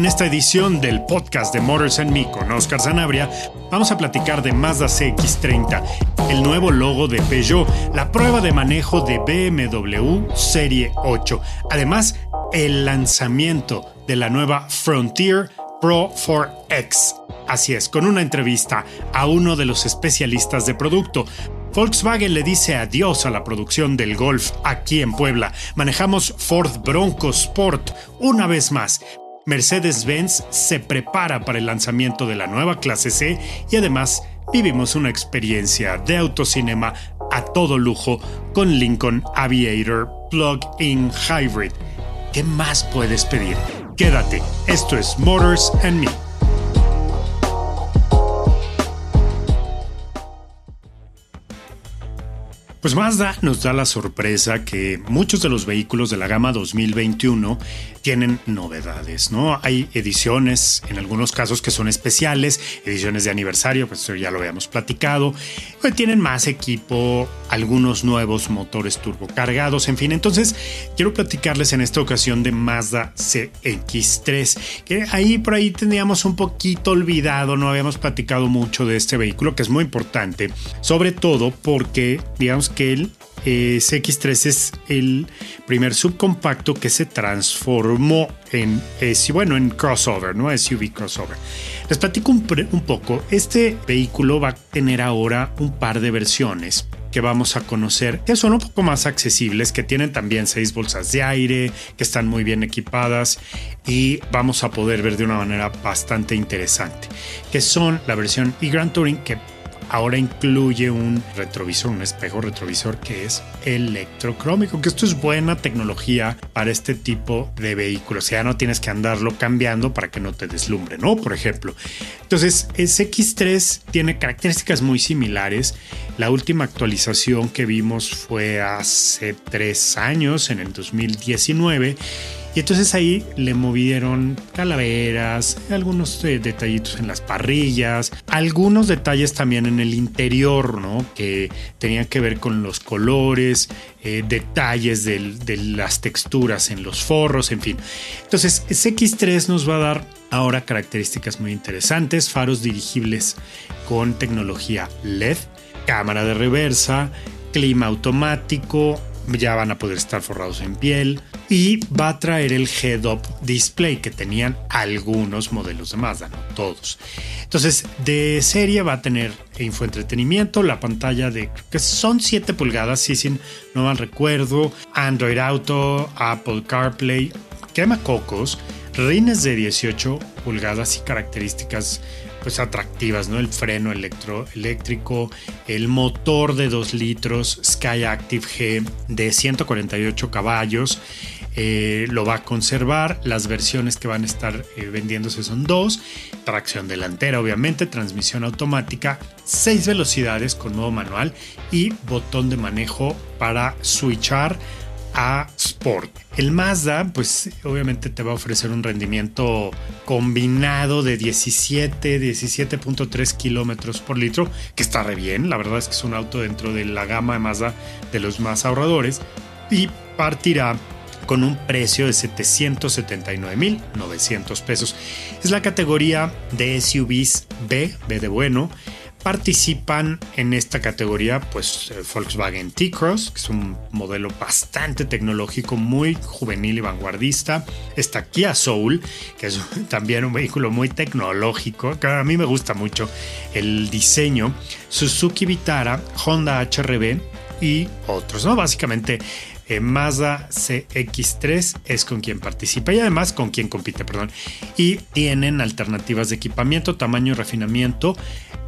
En esta edición del podcast de Motors and Me con Oscar Zanabria, vamos a platicar de Mazda CX30, el nuevo logo de Peugeot, la prueba de manejo de BMW Serie 8, además el lanzamiento de la nueva Frontier Pro 4X. Así es, con una entrevista a uno de los especialistas de producto. Volkswagen le dice adiós a la producción del Golf aquí en Puebla. Manejamos Ford Bronco Sport una vez más. Mercedes-Benz se prepara para el lanzamiento de la nueva clase C y además vivimos una experiencia de autocinema a todo lujo con Lincoln Aviator Plug-in Hybrid. ¿Qué más puedes pedir? Quédate, esto es Motors and Me. Pues Mazda nos da la sorpresa que muchos de los vehículos de la gama 2021 tienen novedades, ¿no? Hay ediciones, en algunos casos que son especiales, ediciones de aniversario, pues eso ya lo habíamos platicado, pues tienen más equipo, algunos nuevos motores turbocargados, en fin. Entonces, quiero platicarles en esta ocasión de Mazda CX3, que ahí por ahí teníamos un poquito olvidado, no habíamos platicado mucho de este vehículo, que es muy importante, sobre todo porque, digamos que el eh, CX3 es el primer subcompacto que se transformó en, bueno, en crossover, ¿no? SUV crossover. Les platico un, un poco. Este vehículo va a tener ahora un par de versiones que vamos a conocer, que son un poco más accesibles, que tienen también seis bolsas de aire, que están muy bien equipadas y vamos a poder ver de una manera bastante interesante, que son la versión e-Grand Touring que ahora incluye un retrovisor, un espejo retrovisor que es electrocrómico, que esto es buena tecnología para este tipo de vehículos. Ya no tienes que andarlo cambiando para que no te deslumbre, ¿no? Por ejemplo. Entonces, ese X3 tiene características muy similares. La última actualización que vimos fue hace tres años, en el 2019 y entonces ahí le movieron calaveras, algunos eh, detallitos en las parrillas, algunos detalles también en el interior, ¿no? Que tenían que ver con los colores, eh, detalles de las texturas en los forros, en fin. Entonces, X3 nos va a dar ahora características muy interesantes, faros dirigibles con tecnología LED, cámara de reversa, clima automático, ya van a poder estar forrados en piel y va a traer el head-up display que tenían algunos modelos de Mazda, no todos. Entonces, de serie va a tener infoentretenimiento, la pantalla de que son 7 pulgadas, si sin no mal recuerdo, Android Auto, Apple CarPlay, quema cocos, rines de 18 pulgadas y características pues atractivas, ¿no? El freno eléctrico, el motor de 2 litros Sky Active G de 148 caballos. Eh, lo va a conservar. Las versiones que van a estar eh, vendiéndose son dos. Tracción delantera, obviamente, transmisión automática, 6 velocidades con nuevo manual y botón de manejo para switchar a Sport. El Mazda, pues obviamente te va a ofrecer un rendimiento combinado de 17, 17.3 kilómetros por litro, que está re bien. La verdad es que es un auto dentro de la gama de Mazda de los más ahorradores y partirá con un precio de 779.900 pesos. Es la categoría de SUVs B, B de bueno, Participan en esta categoría pues Volkswagen T-Cross, que es un modelo bastante tecnológico, muy juvenil y vanguardista. Está Kia Soul, que es también un vehículo muy tecnológico, que a mí me gusta mucho el diseño. Suzuki Vitara, Honda HRB y otros, ¿no? Básicamente Mazda CX3 es con quien participa y además con quien compite, perdón. Y tienen alternativas de equipamiento, tamaño y refinamiento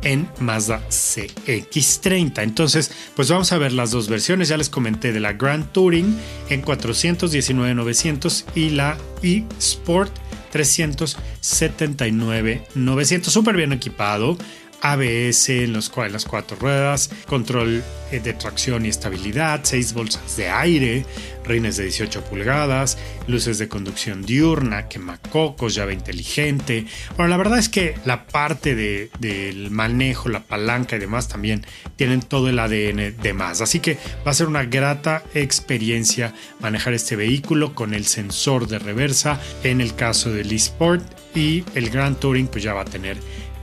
en Mazda CX30. Entonces, pues vamos a ver las dos versiones. Ya les comenté de la Grand Touring en 419.900 y la eSport 379.900. Súper bien equipado. ABS en los las cuatro ruedas, control eh, de tracción y estabilidad, seis bolsas de aire, rines de 18 pulgadas, luces de conducción diurna, quemacocos, llave inteligente. Bueno, la verdad es que la parte de, del manejo, la palanca y demás también tienen todo el ADN de más. Así que va a ser una grata experiencia manejar este vehículo con el sensor de reversa en el caso del eSport y el Grand Touring pues ya va a tener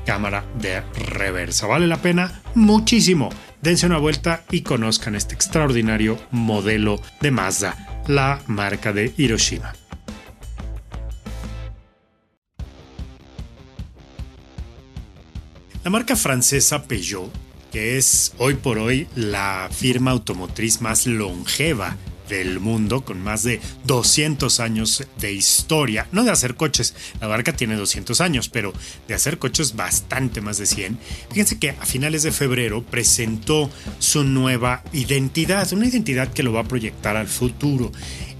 cámara de reversa. ¿Vale la pena? Muchísimo. Dense una vuelta y conozcan este extraordinario modelo de Mazda, la marca de Hiroshima. La marca francesa Peugeot, que es hoy por hoy la firma automotriz más longeva del mundo con más de 200 años de historia. No de hacer coches, la marca tiene 200 años, pero de hacer coches bastante más de 100. Fíjense que a finales de febrero presentó su nueva identidad, una identidad que lo va a proyectar al futuro.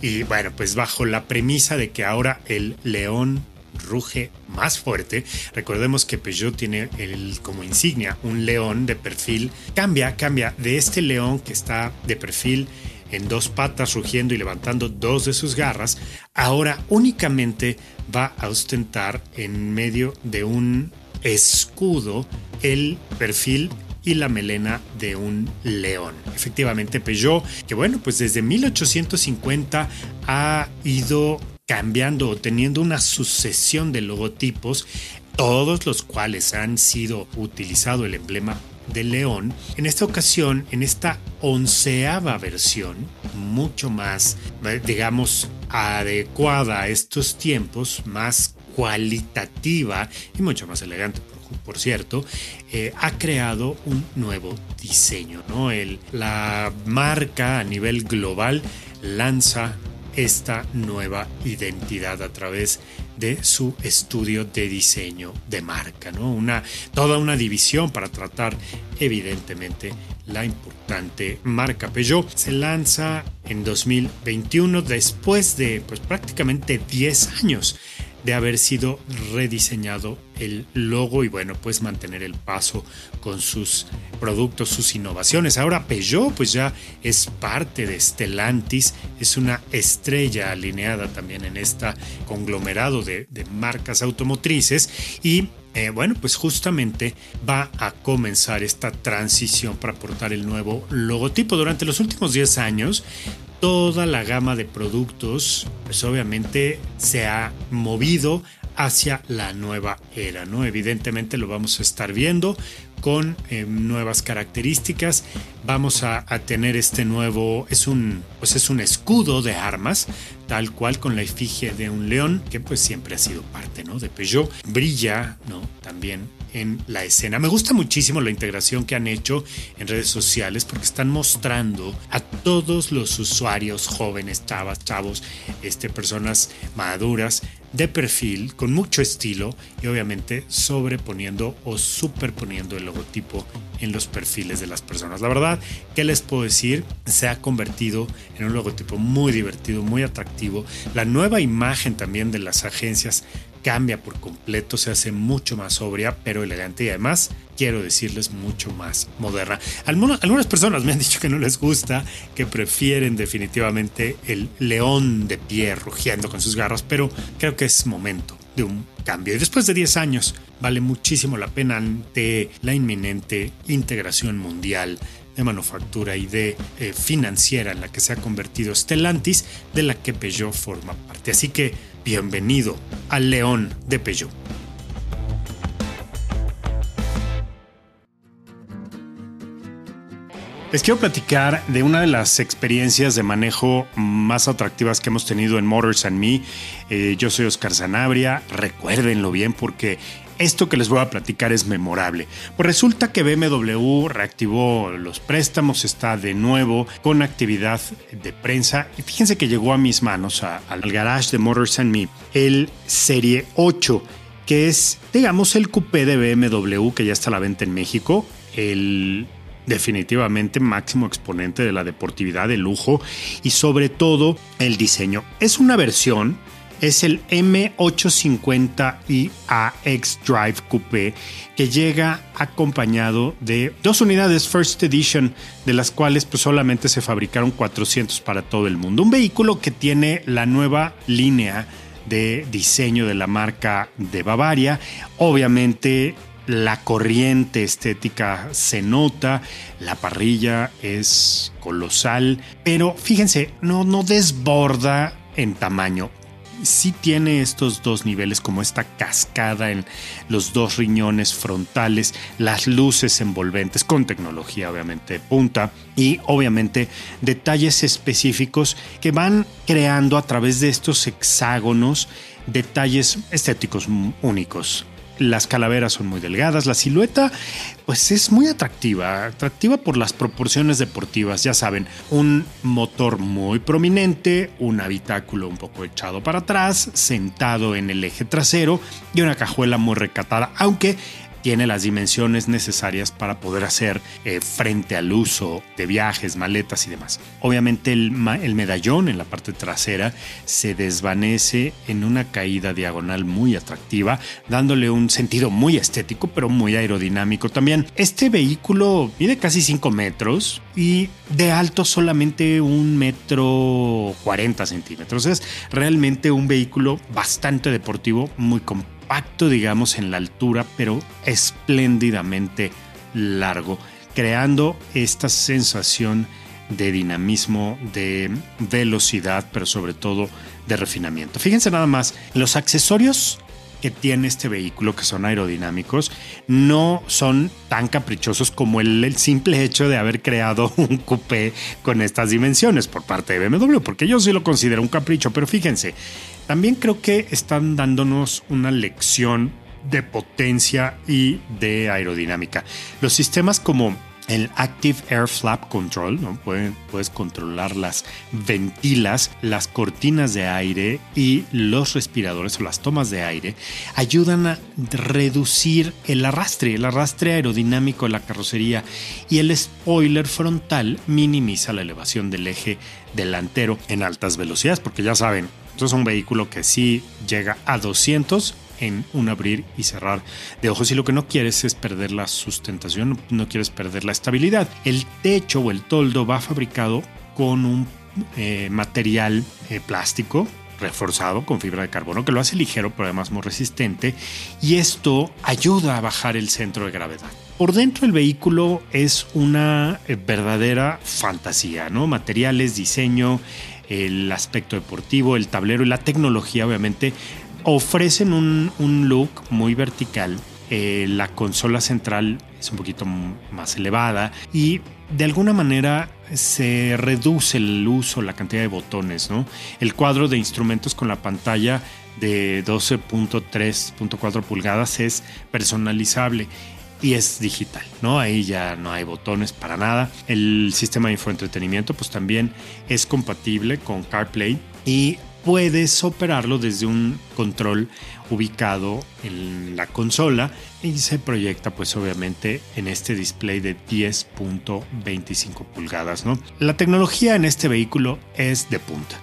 Y bueno, pues bajo la premisa de que ahora el león ruge más fuerte. Recordemos que Peugeot tiene el, como insignia un león de perfil. Cambia, cambia de este león que está de perfil en dos patas rugiendo y levantando dos de sus garras, ahora únicamente va a ostentar en medio de un escudo el perfil y la melena de un león. Efectivamente, Peugeot, que bueno, pues desde 1850 ha ido cambiando o teniendo una sucesión de logotipos, todos los cuales han sido utilizado el emblema de León, en esta ocasión, en esta onceava versión, mucho más, digamos, adecuada a estos tiempos, más cualitativa y mucho más elegante, por, cierto, eh, ha creado un nuevo diseño. ¿no? El, la marca a nivel global lanza esta nueva identidad a través de su estudio de diseño de marca, ¿no? Una, toda una división para tratar evidentemente la importante marca Peugeot. Se lanza en 2021 después de pues, prácticamente 10 años de haber sido rediseñado el logo y bueno, pues mantener el paso con sus productos, sus innovaciones. Ahora Peugeot pues ya es parte de Stellantis, es una estrella alineada también en este conglomerado de, marcas automotrices y eh, bueno, pues justamente va a comenzar esta transición para aportar el nuevo logotipo. Durante los últimos 10 años, toda la gama de productos, pues obviamente se ha movido hacia la nueva era, ¿no? Evidentemente lo vamos a estar viendo con eh, nuevas características. Vamos a, tener este nuevo, es un, pues es un escudo de armas, tal cual con la efigie de un león, que pues siempre ha sido parte, ¿no? De Peugeot. Brilla, ¿no? También en la escena. Me gusta muchísimo la integración que han hecho en redes sociales porque están mostrando a todos los usuarios jóvenes, chavas, chavos, este, personas maduras de perfil con mucho estilo y obviamente sobreponiendo o superponiendo el logotipo en los perfiles de las personas. La verdad, ¿qué les puedo decir? Se ha convertido en un logotipo muy divertido, muy atractivo. La nueva imagen también de las agencias cambia por completo, se hace mucho más sobria, pero elegante y además, quiero decirles, mucho más moderna. Algunas personas me han dicho que no les gusta, que prefieren definitivamente el león de pie rugiendo con sus garras, pero creo que es momento de un cambio. Y después de 10 años, vale muchísimo la pena ante la inminente integración mundial de manufactura y de eh, financiera en la que se ha convertido Stellantis, de la que Peugeot forma parte. Así que Bienvenido al León de Peugeot. Les quiero platicar de una de las experiencias de manejo más atractivas que hemos tenido en Motors and Me. Eh, yo soy Oscar Zanabria. recuérdenlo bien porque esto que les voy a platicar es memorable. Pues resulta que BMW reactivó los préstamos, está de nuevo con actividad de prensa y fíjense que llegó a mis manos, al garage de Motors and Me, el Serie 8 que es, digamos, el coupé de BMW que ya está a la venta en México, el definitivamente máximo exponente de la deportividad, el lujo y sobre todo el diseño. Es una versión es el M850iAX Drive Coupé que llega acompañado de dos unidades First Edition de las cuales pues solamente se fabricaron 400 para todo el mundo. Un vehículo que tiene la nueva línea de diseño de la marca de Bavaria. Obviamente la corriente estética se nota, la parrilla es colosal, pero fíjense, no, no desborda en tamaño sí tiene estos dos niveles, como esta cascada en los dos riñones frontales, las luces envolventes con tecnología obviamente de punta y obviamente detalles específicos que van creando a través de estos hexágonos detalles estéticos únicos las calaveras son muy delgadas, la silueta pues es muy atractiva, atractiva por las proporciones deportivas, ya saben, un motor muy prominente, un habitáculo un poco echado para atrás, sentado en el eje trasero y una cajuela muy recatada, aunque tiene las dimensiones necesarias para poder hacer eh, frente al uso de viajes, maletas y demás. Obviamente el, el, medallón en la parte trasera se desvanece en una caída diagonal muy atractiva, dándole un sentido muy estético pero muy aerodinámico también. Este vehículo mide casi 5 metros y de alto solamente un metro 40 centímetros. Es realmente un vehículo bastante deportivo, muy completo Pacto, digamos, en la altura, pero espléndidamente largo, creando esta sensación de dinamismo, de velocidad, pero sobre todo de refinamiento. Fíjense nada más, los accesorios que tiene este vehículo, que son aerodinámicos, no son tan caprichosos como el, el, simple hecho de haber creado un coupé con estas dimensiones por parte de BMW, porque yo sí lo considero un capricho, pero fíjense, también creo que están dándonos una lección de potencia y de aerodinámica. Los sistemas como el Active Air Flap Control, puedes controlar las ventilas, las cortinas de aire y los respiradores o las tomas de aire, ayudan a reducir el arrastre, el arrastre aerodinámico de la carrocería y el spoiler frontal minimiza la elevación del eje delantero en altas velocidades, porque ya saben, es un vehículo que sí llega a 200 en un abrir y cerrar de ojos y lo que no quieres es perder la sustentación, no quieres perder la estabilidad. El techo o el toldo va fabricado con un eh, material eh, plástico reforzado con fibra de carbono que lo hace ligero pero además muy resistente y esto ayuda a bajar el centro de gravedad. Por dentro el vehículo es una eh, verdadera fantasía, ¿no? Materiales, diseño, el aspecto deportivo, el tablero y la tecnología obviamente ofrecen un, look muy vertical. Eh, la consola central es un poquito más elevada y de alguna manera se reduce el uso, la cantidad de botones. El cuadro de instrumentos con la pantalla de 12.3.4 pulgadas es personalizable y es digital, ¿no? Ahí ya no hay botones para nada. El sistema de infoentretenimiento pues también es compatible con CarPlay y puedes operarlo desde un control ubicado en la consola y se proyecta pues obviamente en este display de 10.25 pulgadas, ¿no? La tecnología en este vehículo es de punta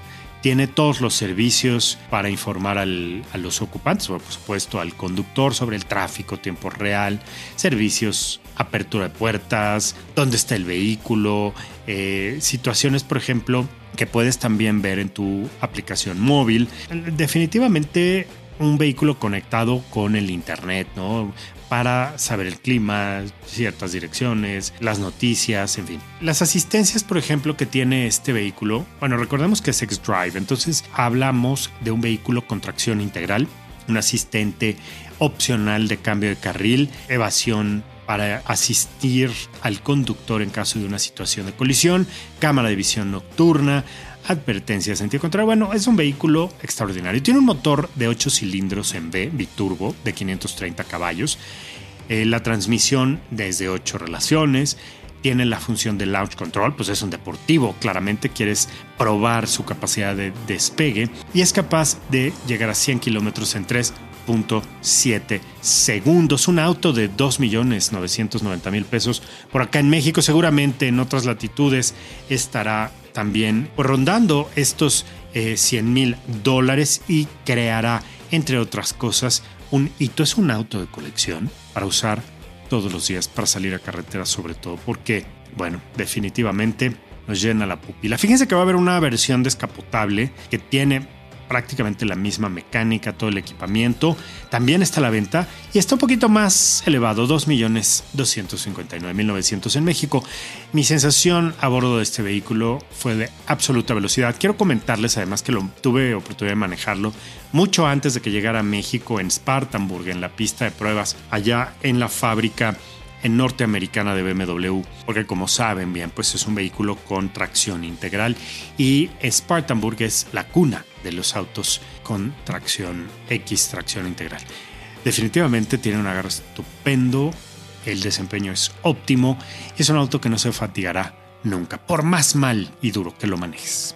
tiene todos los servicios para informar a los ocupantes, por supuesto al conductor sobre el tráfico, tiempo real, servicios, apertura de puertas, dónde está el vehículo, eh, situaciones, por ejemplo, que puedes también ver en tu aplicación móvil. Definitivamente un vehículo conectado con el Internet, ¿no? Para saber el clima, ciertas direcciones, las noticias, en fin. Las asistencias, por ejemplo, que tiene este vehículo, bueno, recordemos que es X-Drive, entonces hablamos de un vehículo con tracción integral, un asistente opcional de cambio de carril, evasión para asistir al conductor en caso de una situación de colisión, cámara de visión nocturna, advertencia de sentido contrario. Bueno, es un vehículo extraordinario. Tiene un motor de 8 cilindros en B, biturbo, de 530 caballos. Eh, la transmisión desde 8 relaciones. Tiene la función de launch control, pues es un deportivo. Claramente quieres probar su capacidad de despegue y es capaz de llegar a 100 kilómetros en 3.7 segundos. Un auto de 2.990.000 pesos. Por acá en México, seguramente en otras latitudes estará también rondando estos 100 eh, mil dólares y creará, entre otras cosas, un hito. Es un auto de colección para usar todos los días, para salir a carretera sobre todo, porque, bueno, definitivamente nos llena la pupila. Fíjense que va a haber una versión descapotable que tiene prácticamente la misma mecánica, todo el equipamiento. También está a la venta y está un poquito más elevado, 2.259.900 en México. Mi sensación a bordo de este vehículo fue de absoluta velocidad. Quiero comentarles además que lo, tuve oportunidad de manejarlo mucho antes de que llegara a México en Spartanburg, en la pista de pruebas, allá en la fábrica en norteamericana de BMW, porque como saben bien, pues es un vehículo con tracción integral y Spartanburg es la cuna de los autos con tracción X, tracción integral. Definitivamente tiene un agarre estupendo, el desempeño es óptimo y es un auto que no se fatigará nunca, por más mal y duro que lo manejes.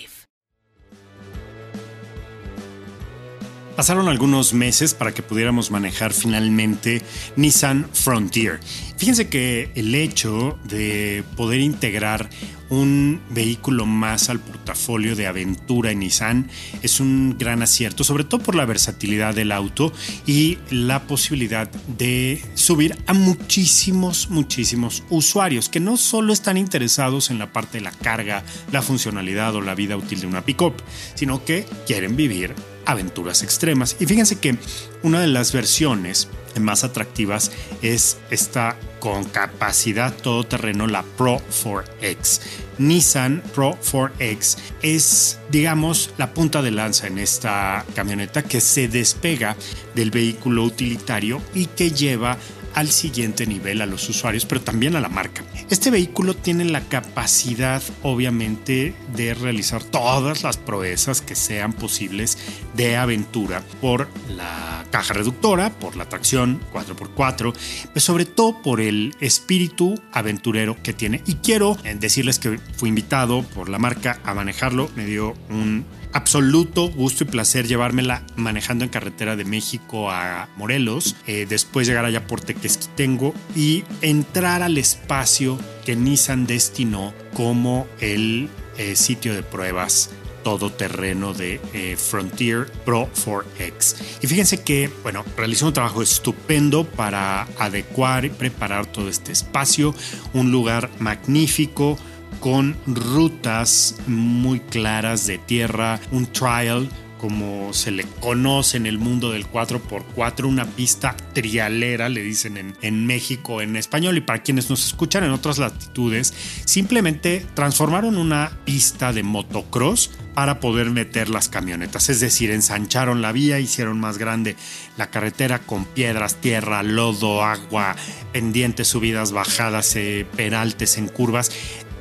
Pasaron algunos meses para que pudiéramos manejar finalmente Nissan Frontier. Fíjense que el hecho de poder integrar un vehículo más al portafolio de aventura en Nissan es un gran acierto, sobre todo por la versatilidad del auto y la posibilidad de subir a muchísimos, muchísimos usuarios que no solo están interesados en la parte de la carga, la funcionalidad o la vida útil de una pickup, sino que quieren vivir aventuras extremas. Y fíjense que una de las versiones más atractivas es esta con capacidad todoterreno, la Pro 4X. Nissan Pro 4X es, digamos, la punta de lanza en esta camioneta que se despega del vehículo utilitario y que lleva al siguiente nivel a los usuarios, pero también a la marca. Este vehículo tiene la capacidad, obviamente, de realizar todas las proezas que sean posibles de aventura por la caja reductora, por la tracción 4x4, pero sobre todo por el espíritu aventurero que tiene. Y quiero decirles que fui invitado por la marca a manejarlo, me dio un absoluto gusto y placer llevármela manejando en carretera de México a Morelos, eh, después llegar allá por Tequesquitengo y entrar al espacio que Nissan destinó como el eh, sitio de pruebas todoterreno de eh, Frontier Pro 4X. Y fíjense que, bueno, realizó un trabajo estupendo para adecuar y preparar todo este espacio, un lugar magnífico, con rutas muy claras de tierra, un trial como se le conoce en el mundo del 4x4, una pista trialera, le dicen en, en, México en español, y para quienes nos escuchan en otras latitudes, simplemente transformaron una pista de motocross para poder meter las camionetas, es decir, ensancharon la vía, hicieron más grande la carretera con piedras, tierra, lodo, agua, pendientes, subidas, bajadas, eh, peraltes en curvas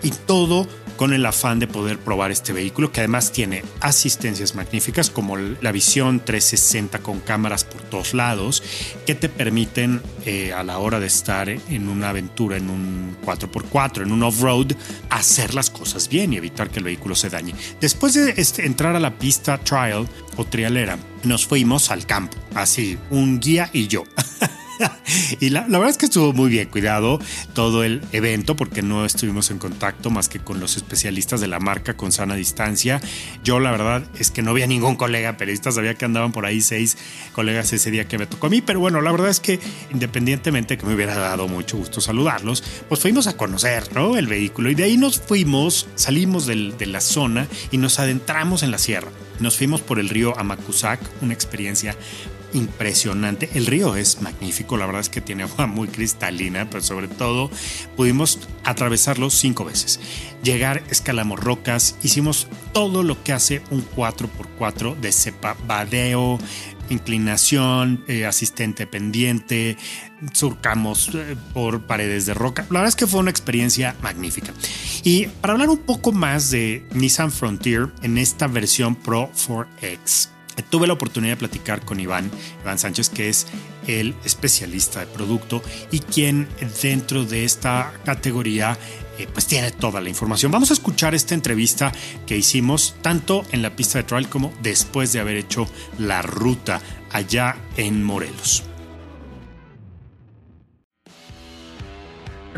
y todo con el afán de poder probar este vehículo que además tiene asistencias magníficas como la visión 360 con cámaras por todos lados que te permiten eh, a la hora de estar en una aventura en un 4x4, en un off-road, hacer las cosas bien y evitar que el vehículo se dañe. Después de este, entrar a la pista trial o trialera, nos fuimos al campo, así, un guía y yo. y la, verdad es que estuvo muy bien cuidado todo el evento porque no estuvimos en contacto más que con los especialistas de la marca con sana distancia. Yo la verdad es que no había ningún colega periodista, sabía que andaban por ahí seis colegas ese día que me tocó a mí, pero bueno, la verdad es que independientemente que me hubiera dado mucho gusto saludarlos, pues fuimos a conocer ¿no? el vehículo y de ahí nos fuimos, salimos de la zona y nos adentramos en la sierra. Nos fuimos por el río Amacuzac, una experiencia impresionante. El río es magnífico, la verdad es que tiene agua muy cristalina, pero sobre todo pudimos atravesarlo cinco veces. Llegar, escalamos rocas, hicimos todo lo que hace un 4x4 de cepa, vadeo, inclinación, eh, asistente pendiente, surcamos eh, por paredes de roca. La verdad es que fue una experiencia magnífica. Y para hablar un poco más de Nissan Frontier en esta versión Pro 4X, tuve la oportunidad de platicar con Iván, Iván Sánchez, que es el especialista de producto y quien dentro de esta categoría eh, pues tiene toda la información. Vamos a escuchar esta entrevista que hicimos tanto en la pista de trial como después de haber hecho la ruta allá en Morelos.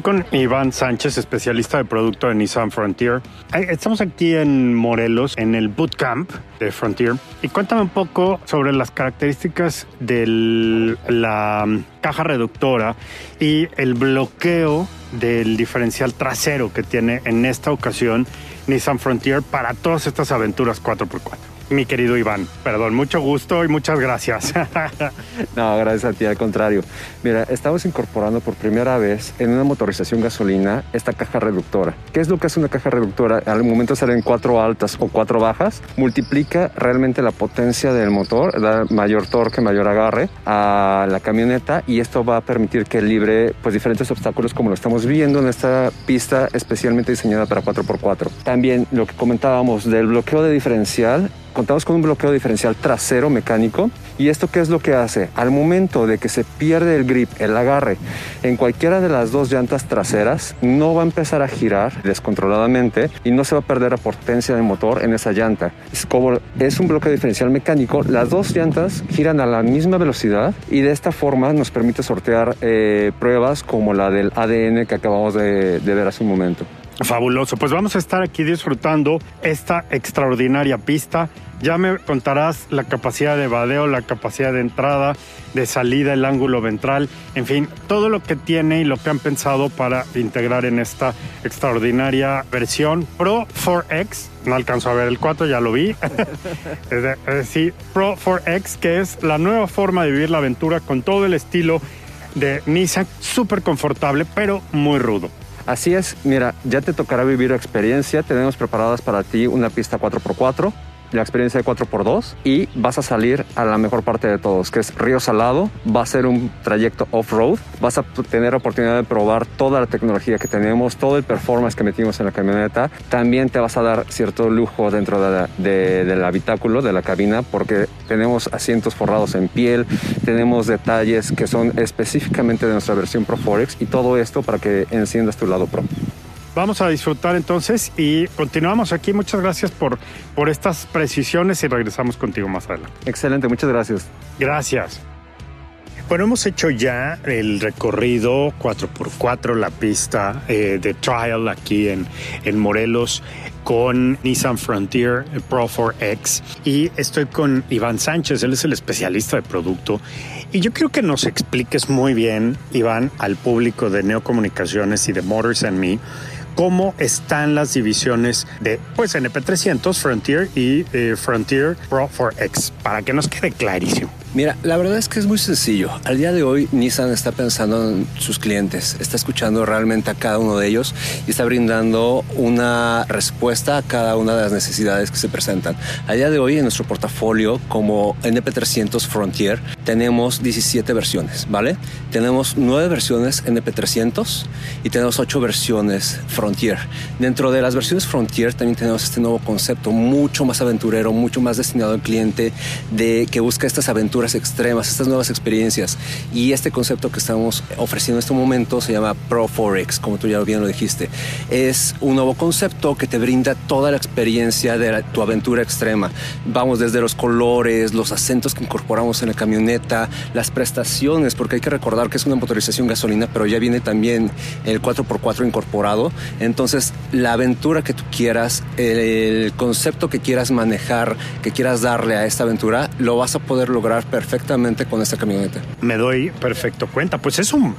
Con Iván Sánchez, especialista de producto de Nissan Frontier. Estamos aquí en Morelos, en el bootcamp de Frontier. Y cuéntame un poco sobre las características de la caja reductora y el bloqueo del diferencial trasero que tiene en esta ocasión Nissan Frontier para todas estas aventuras 4x4 mi querido Iván. Perdón, mucho gusto y muchas gracias. no, gracias a ti, al contrario. Mira, estamos incorporando por primera vez en una motorización gasolina esta caja reductora. ¿Qué es lo que hace una caja reductora? Al momento salen cuatro altas o cuatro bajas, multiplica realmente la potencia del motor, da mayor torque, mayor agarre a la camioneta y esto va a permitir que libre pues diferentes obstáculos como lo estamos viendo en esta pista especialmente diseñada para 4x4. También lo que comentábamos del bloqueo de diferencial contamos con un bloqueo diferencial trasero mecánico. ¿Y esto qué es lo que hace? Al momento de que se pierde el grip, el agarre, en cualquiera de las dos llantas traseras, no va a empezar a girar descontroladamente y no se va a perder la potencia del motor en esa llanta. Es como es un bloqueo diferencial mecánico, las dos llantas giran a la misma velocidad y de esta forma nos permite sortear eh, pruebas como la del ADN que acabamos de ver hace un momento. Fabuloso, pues vamos a estar aquí disfrutando esta extraordinaria pista. Ya me contarás la capacidad de vadeo, la capacidad de entrada, de salida, el ángulo ventral, en fin, todo lo que tiene y lo que han pensado para integrar en esta extraordinaria versión Pro 4X. No alcanzo a ver el 4, ya lo vi. es decir, Pro 4X, que es la nueva forma de vivir la aventura con todo el estilo de Nissan, súper confortable, pero muy rudo. Así es, mira, ya te tocará vivir experiencia. Tenemos preparadas para ti una pista 4x4 la experiencia de 4x2 y vas a salir a la mejor parte de todos, que es Río Salado. Va a ser un trayecto off-road. Vas a tener oportunidad de probar toda la tecnología que tenemos, todo el performance que metimos en la camioneta. También te vas a dar cierto lujo dentro del habitáculo, de la cabina, porque tenemos asientos forrados en piel, tenemos detalles que son específicamente de nuestra versión Pro Forex y todo esto para que enciendas tu lado Pro. Vamos a disfrutar entonces y continuamos aquí. Muchas gracias por, por estas precisiones y regresamos contigo más adelante. Excelente, muchas gracias. Gracias. Bueno, hemos hecho ya el recorrido 4x4, la pista eh, de trial aquí en, en Morelos con Nissan Frontier Pro 4X y estoy con Iván Sánchez, él es el especialista de producto y yo creo que nos expliques muy bien, Iván, al público de Neocomunicaciones y de Motors and Me, cómo están las divisiones de pues NP300, Frontier y eh, Frontier Pro 4X, para que nos quede clarísimo. Mira, la verdad es que es muy sencillo. Al día de hoy, Nissan está pensando en sus clientes, está escuchando realmente a cada uno de ellos y está brindando una respuesta a cada una de las necesidades que se presentan. Al día de hoy, en nuestro portafolio, como NP300 Frontier, tenemos 17 versiones, ¿vale? Tenemos 9 versiones NP300 y tenemos 8 versiones Frontier. Dentro de las versiones Frontier también tenemos este nuevo concepto mucho más aventurero, mucho más destinado al cliente de que busca estas aventuras aventuras extremas, estas nuevas experiencias. Y este concepto que estamos ofreciendo en este momento se llama Pro Forex, como tú ya bien lo dijiste. Es un nuevo concepto que te brinda toda la experiencia de tu aventura extrema. Vamos desde los colores, los acentos que incorporamos en la camioneta, las prestaciones, porque hay que recordar que es una motorización gasolina, pero ya viene también el 4x4 incorporado. Entonces, la aventura que tú quieras, el concepto que quieras manejar, que quieras darle a esta aventura, lo vas a poder lograr perfectamente con esta camioneta. Me doy perfecto cuenta. Pues es un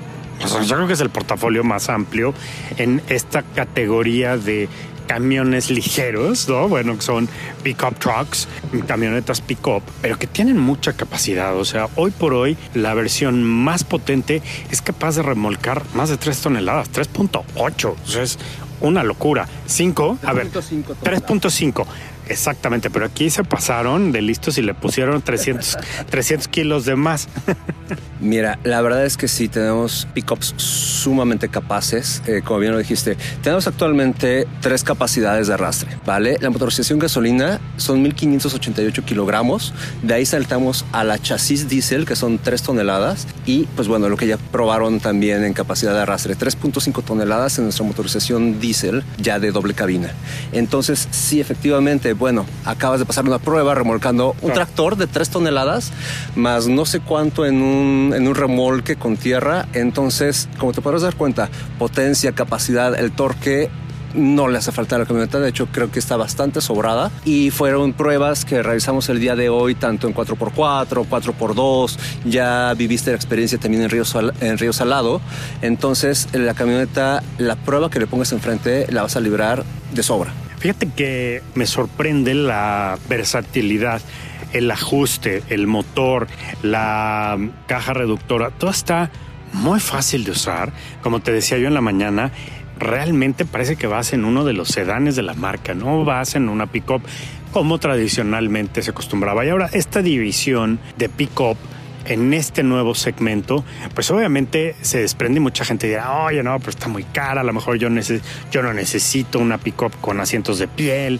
yo creo que es el portafolio más amplio en esta categoría de camiones ligeros, ¿no? Bueno, que son pickup trucks, camionetas pickup, pero que tienen mucha capacidad. O sea, hoy por hoy la versión más potente es capaz de remolcar más de 3 toneladas, 3.8. O sea, es una locura. 5, a ver, 3.5. Exactamente, pero aquí se pasaron de listos y le pusieron 300, 300 kilos de más. Mira, la verdad es que sí, tenemos pickups sumamente capaces, eh, como bien lo dijiste. Tenemos actualmente tres capacidades de arrastre, ¿vale? La motorización gasolina son 1588 kilogramos, de ahí saltamos a la chasis diésel, que son 3 toneladas, y pues bueno, lo que ya probaron también en capacidad de arrastre, 3.5 toneladas en nuestra motorización diésel ya de doble cabina. Entonces, sí, efectivamente, bueno, acabas de pasar una prueba remolcando un tractor de 3 toneladas, más no sé cuánto en un, en un remolque con tierra. Entonces, como te podrás dar cuenta, potencia, capacidad, el torque no le hace falta a la camioneta, de hecho creo que está bastante sobrada. Y fueron pruebas que realizamos el día de hoy tanto en 4x4, 4x2, ya viviste la experiencia también en Río, en Río Salado, entonces la camioneta, la prueba que le pongas enfrente la vas a librar de sobra. Fíjate que me sorprende la versatilidad, el ajuste, el motor, la caja reductora, todo está muy fácil de usar. Como te decía yo en la mañana, realmente parece que vas en uno de los sedanes de la marca, no vas en una pickup como tradicionalmente se acostumbraba. Y ahora esta división de pickup en este nuevo segmento, pues obviamente se desprende y mucha gente dirá, oye, no, pero está muy cara, a lo mejor yo, no necesito una pickup con asientos de piel.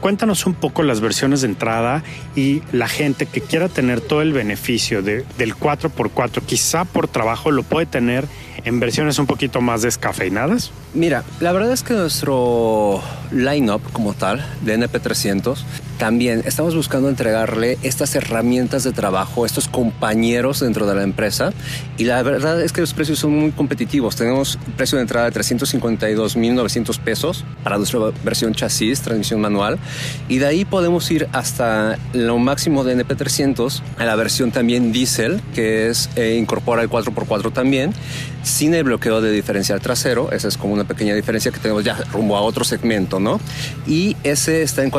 Cuéntanos un poco las versiones de entrada y la gente que quiera tener todo el beneficio de, del 4x4, quizá por trabajo lo puede tener en versiones un poquito más descafeinadas? Mira, la verdad es que nuestro lineup como tal de NP300 también estamos buscando entregarle estas herramientas de trabajo, estos compañeros dentro de la empresa y la verdad es que los precios son muy competitivos. Tenemos precio de entrada de 352.900 pesos para nuestra versión chasis, transmisión manual y de ahí podemos ir hasta lo máximo de NP300 a la versión también diesel que es eh, incorpora el 4x4 también sin el bloqueo de diferencial trasero. Esa es como una pequeña diferencia que tenemos ya rumbo a otro segmento, ¿no? Y ese está en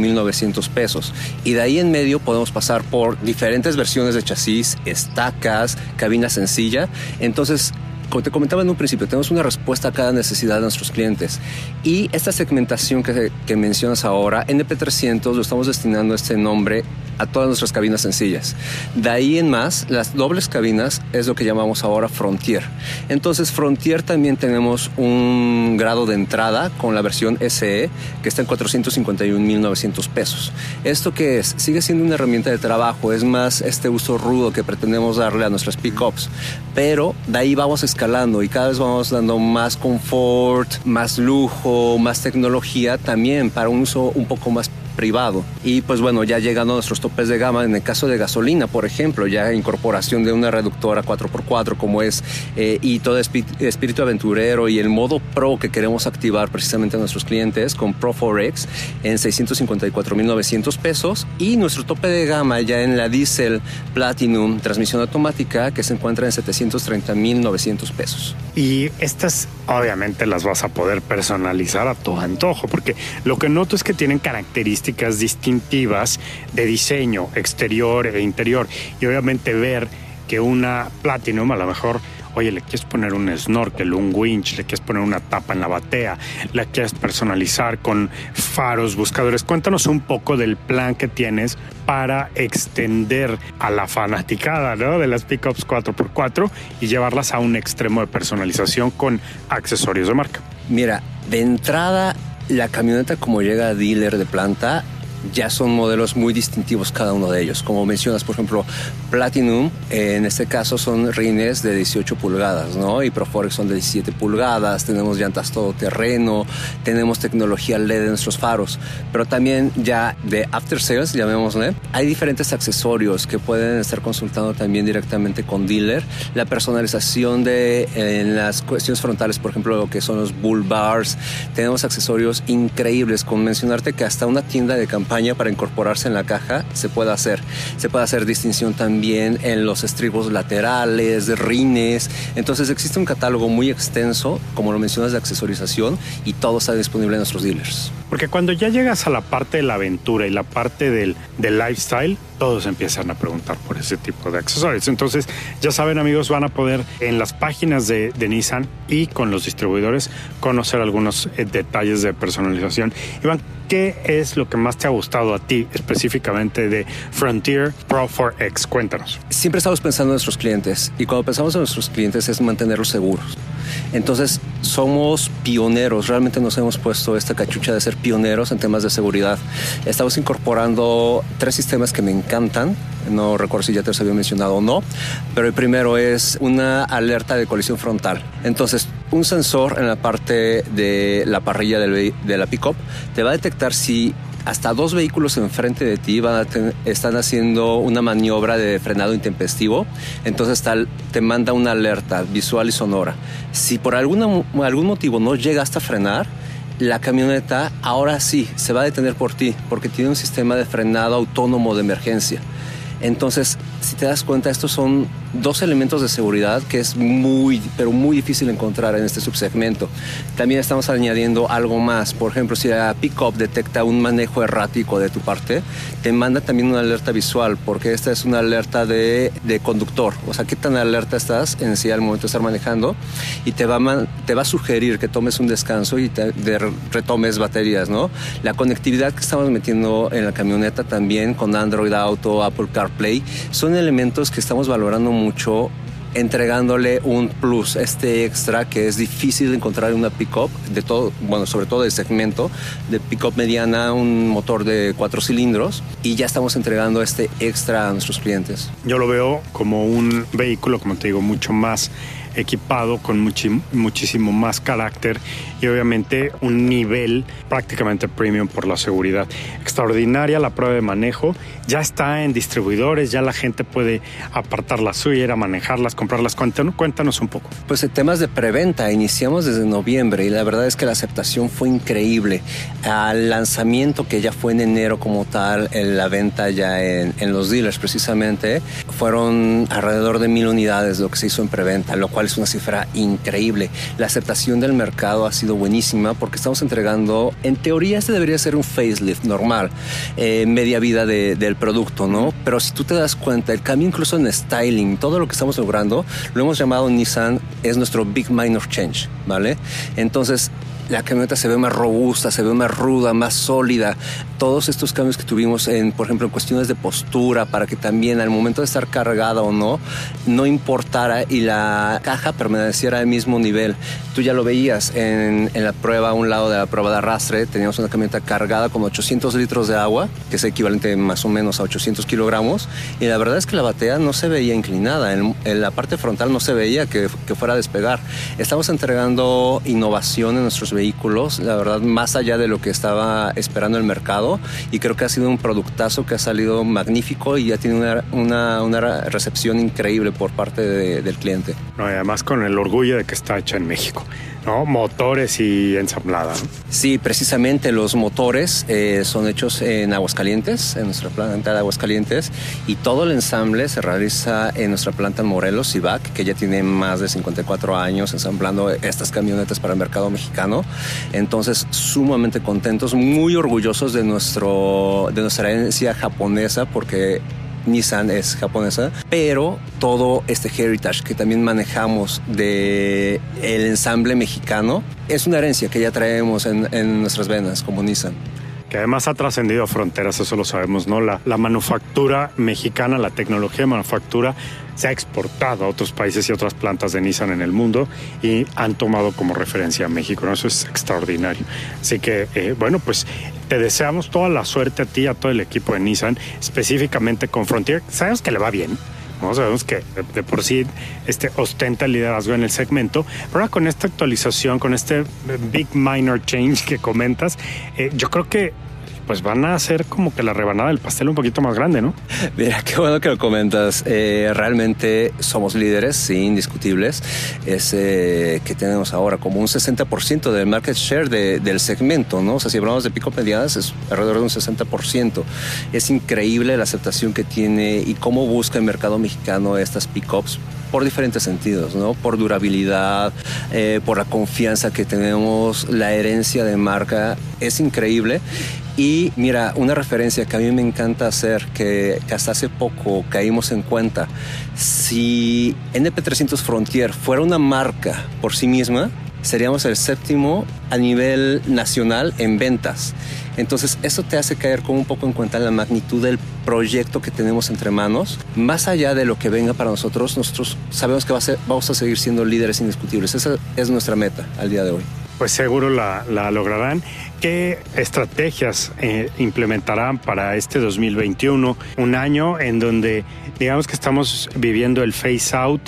425.900 pesos. Y de ahí en medio podemos pasar por diferentes versiones de chasis, estacas, cabina sencilla. Entonces, como te comentaba en un principio, tenemos una respuesta a cada necesidad de nuestros clientes. Y esta segmentación que, que mencionas ahora, NP300, lo estamos destinando este nombre a todas nuestras cabinas sencillas. De ahí en más, las dobles cabinas es lo que llamamos ahora Frontier. Entonces, Frontier también tenemos un grado de entrada con la versión SE que está en 451.900 pesos. ¿Esto qué es? Sigue siendo una herramienta de trabajo, es más este uso rudo que pretendemos darle a nuestras pickups, pero de ahí vamos y cada vez vamos dando más confort, más lujo, más tecnología también para un uso un poco más privado. Y pues bueno, ya llegando a nuestros topes de gama, en el caso de gasolina, por ejemplo, ya incorporación de una reductora 4x4 como es, eh, y todo espíritu aventurero y el modo Pro que queremos activar precisamente a nuestros clientes con Pro Forex en 654.900 pesos y nuestro tope de gama ya en la Diesel Platinum transmisión automática que se encuentra en 730.900 pesos. Y estas obviamente las vas a poder personalizar a tu antojo porque lo que noto es que tienen características distintivas de diseño exterior e interior. Y obviamente ver que una Platinum a lo mejor oye, le quieres poner un snorkel, un winch, le quieres poner una tapa en la batea, la quieres personalizar con faros, buscadores. Cuéntanos un poco del plan que tienes para extender a la fanaticada ¿no? de las pickups 4x4 y llevarlas a un extremo de personalización con accesorios de marca. Mira, de entrada la camioneta como llega a dealer de planta ya son modelos muy distintivos cada uno de ellos. Como mencionas, por ejemplo, Platinum, en este caso son rines de 18 pulgadas, ¿no? Y Proforex son de 17 pulgadas, tenemos llantas todoterreno, tenemos tecnología LED en nuestros faros, pero también ya de after sales, llamémosle, hay diferentes accesorios que pueden estar consultando también directamente con dealer. La personalización de en las cuestiones frontales, por ejemplo, lo que son los bull bars, tenemos accesorios increíbles, con mencionarte que hasta una tienda de campaña para incorporarse en la caja se puede hacer. Se puede hacer distinción también en los estribos laterales, rines. Entonces existe un catálogo muy extenso, como lo mencionas, de accesorización y todo está disponible en nuestros dealers. Porque cuando ya llegas a la parte de la aventura y la parte del, lifestyle, todos empiezan a preguntar por ese tipo de accesorios. Entonces, ya saben amigos, van a poder en las páginas de, de Nissan y con los distribuidores conocer algunos eh, detalles de personalización. Iván, ¿qué es lo que más te ha gustado a ti específicamente de Frontier Pro 4X? Cuéntanos. Siempre estamos pensando en nuestros clientes y cuando pensamos en nuestros clientes es mantenerlos seguros. Entonces, somos pioneros, realmente nos hemos puesto esta cachucha de ser pioneros en temas de seguridad. Estamos incorporando tres sistemas que me encantan, no recuerdo si ya te los había mencionado o no, pero el primero es una alerta de colisión frontal. Entonces, un sensor en la parte de la parrilla de la pickup te va a detectar si hasta dos vehículos enfrente de ti están haciendo una maniobra de frenado intempestivo, entonces te manda una alerta visual y sonora. Si por alguna, algún motivo no llega hasta frenar, la camioneta ahora sí se va a detener por ti, porque tiene un sistema de frenado autónomo de emergencia. Entonces, si te das cuenta, estos son dos elementos de seguridad que es muy, pero muy difícil encontrar en este subsegmento. También estamos añadiendo algo más. Por ejemplo, si la pickup detecta un manejo errático de tu parte, te manda también una alerta visual, porque esta es una alerta de, de conductor. O sea, qué tan alerta estás en sí al momento de estar manejando y te va, a, te va a sugerir que tomes un descanso y te, retomes baterías, ¿no? La conectividad que estamos metiendo en la camioneta también con Android Auto, Apple CarPlay, son elementos que estamos valorando mucho entregándole un plus, este extra que es difícil de encontrar en una pickup de todo, bueno, sobre todo de segmento, de pickup mediana, un motor de cuatro cilindros y ya estamos entregando este extra a nuestros clientes. Yo lo veo como un vehículo, como te digo, mucho más equipado con muchísimo más carácter y obviamente un nivel prácticamente premium por la seguridad. Extraordinaria la prueba de manejo, ya está en distribuidores, ya la gente puede apartar la suya, ir a manejarlas, comprarlas. Cuéntanos, cuéntanos un poco. Pues en temas de preventa, iniciamos desde noviembre y la verdad es que la aceptación fue increíble. Al lanzamiento que ya fue en enero como tal, en la venta ya en, en los dealers precisamente, fueron alrededor de mil unidades lo que se hizo en preventa, lo cual es una cifra increíble. La aceptación del mercado ha sido buenísima porque estamos entregando, en teoría este debería ser un facelift normal, eh, media vida del producto, ¿no? Pero si tú te das cuenta, el cambio incluso en styling, todo lo que estamos logrando, lo hemos llamado Nissan, es nuestro Big Minor Change, ¿vale? Entonces, la camioneta se ve más robusta, se ve más ruda, más sólida. Todos estos cambios que tuvimos por ejemplo, en cuestiones de postura, para que también al momento de estar cargada o no, no importara y la caja permaneciera al mismo nivel. Tú ya lo veías en, la prueba, a un lado de la prueba de arrastre, teníamos una camioneta cargada con 800 litros de agua, que es equivalente más o menos a 800 kilogramos, y la verdad es que la batea no se veía inclinada, en, en la parte frontal no se veía que, que fuera a despegar. Estamos entregando innovación en nuestros vehículos, la verdad, más allá de lo que estaba esperando el mercado. Y creo que ha sido un productazo que ha salido magnífico y ya tiene una, una, una recepción increíble por parte de, del cliente. No, y además con el orgullo de que está hecha en México. ¿no? Motores y ensamblada. Sí, precisamente los motores eh, son hechos en Aguascalientes, en nuestra planta de Aguascalientes, y todo el ensamble se realiza en nuestra planta en Morelos, IVAC, que ya tiene más de 54 años ensamblando estas camionetas para el mercado mexicano. Entonces, sumamente contentos, muy orgullosos de, nuestro, de nuestra herencia japonesa, porque Nissan es japonesa, pero todo este heritage que también manejamos de el ensamble mexicano es una herencia que ya traemos en, en nuestras venas como Nissan que además ha trascendido fronteras, eso lo sabemos, ¿no? La, la, manufactura mexicana, la tecnología de manufactura se ha exportado a otros países y otras plantas de Nissan en el mundo y han tomado como referencia a México, ¿no? Eso es extraordinario. Así que, eh, bueno, pues te deseamos toda la suerte a ti y a todo el equipo de Nissan, específicamente con Frontier. Sabemos que le va bien. ¿No? Sabemos que de, por sí este, ostenta el liderazgo en el segmento, pero ahora con esta actualización, con este big minor change que comentas, eh, yo creo que pues van a hacer como que la rebanada del pastel un poquito más grande, ¿no? Mira, qué bueno que lo comentas. Eh, realmente somos líderes, sí, indiscutibles. Es que tenemos ahora como un 60% del market share del segmento, ¿no? O sea, si hablamos de pick-up medianas, es alrededor de un 60%. Es increíble la aceptación que tiene y cómo busca el mercado mexicano estas pick-ups por diferentes sentidos, ¿no? Por durabilidad, eh, por la confianza que tenemos, la herencia de marca es increíble y mira, una referencia que a mí me encanta hacer, que, hasta hace poco caímos en cuenta, si NP300 Frontier fuera una marca por sí misma, seríamos el séptimo a nivel nacional en ventas. Entonces, eso te hace caer como un poco en cuenta la magnitud del proyecto que tenemos entre manos. Más allá de lo que venga para nosotros, nosotros sabemos que vamos a seguir siendo líderes indiscutibles. Esa es nuestra meta al día de hoy pues seguro la, lograrán. ¿Qué estrategias eh, implementarán para este 2021? Un año en donde digamos que estamos viviendo el phase out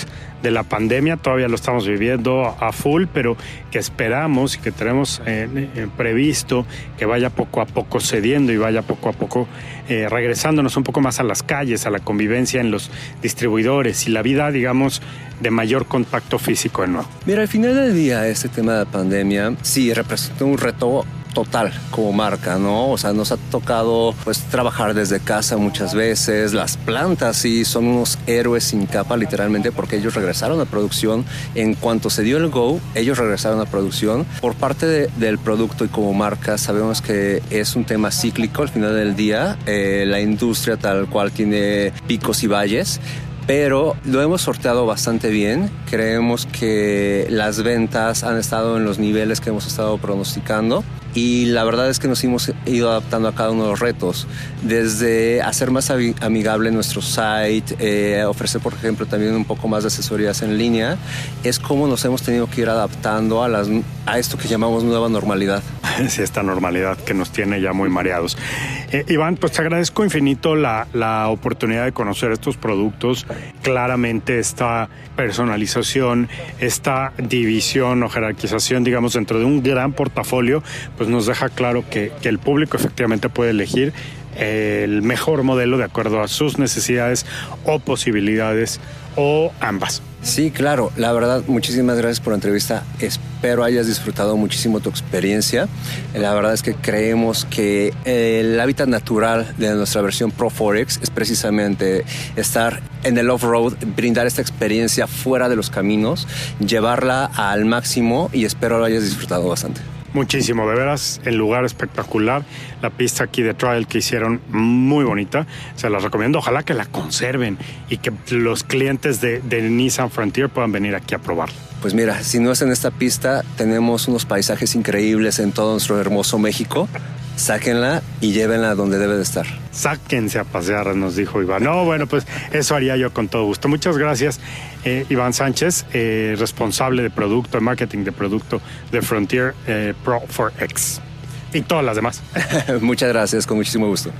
de la pandemia, todavía lo estamos viviendo a full, pero que esperamos y que tenemos eh, eh, previsto que vaya poco a poco cediendo y vaya poco a poco eh, regresándonos un poco más a las calles, a la convivencia en los distribuidores y la vida, digamos, de mayor contacto físico de nuevo. Mira, al final del día, este tema de la pandemia sí representa un reto total como marca, ¿no? O sea, nos ha tocado pues trabajar desde casa muchas veces. Las plantas sí son unos héroes sin capa literalmente porque ellos regresaron a producción. En cuanto se dio el go, ellos regresaron a producción. Por parte del producto y como marca sabemos que es un tema cíclico al final del día. Eh, la industria tal cual tiene picos y valles pero lo hemos sorteado bastante bien. Creemos que las ventas han estado en los niveles que hemos estado pronosticando y la verdad es que nos hemos ido adaptando a cada uno de los retos, desde hacer más amigable nuestro site, eh, ofrecer por ejemplo también un poco más de asesorías en línea, es como nos hemos tenido que ir adaptando a, las, a esto que llamamos nueva normalidad. Esta normalidad que nos tiene ya muy mareados. Eh, Iván, pues te agradezco infinito la, la oportunidad de conocer estos productos, claramente esta personalización, esta división o jerarquización, digamos, dentro de un gran portafolio, pues nos deja claro que, el público efectivamente puede elegir el mejor modelo de acuerdo a sus necesidades o posibilidades o ambas. Sí, claro. La verdad, muchísimas gracias por la entrevista. Espero hayas disfrutado muchísimo tu experiencia. La verdad es que creemos que el hábitat natural de nuestra versión Pro Forex es precisamente estar en el off-road, brindar esta experiencia fuera de los caminos, llevarla al máximo y espero lo hayas disfrutado bastante. Muchísimo, de veras, el lugar espectacular. La pista aquí de trial que hicieron muy bonita. Se las recomiendo. Ojalá que la conserven y que los clientes de, de Nissan Frontier puedan venir aquí a probarla. Pues mira, si no es en esta pista, tenemos unos paisajes increíbles en todo nuestro hermoso México sáquenla y llévenla donde debe de estar. Sáquense a pasear, nos dijo Iván. No, bueno, pues eso haría yo con todo gusto. Muchas gracias, eh, Iván Sánchez, eh, responsable de producto, de marketing de producto de Frontier eh, Pro 4X y todas las demás. Muchas gracias, con muchísimo gusto.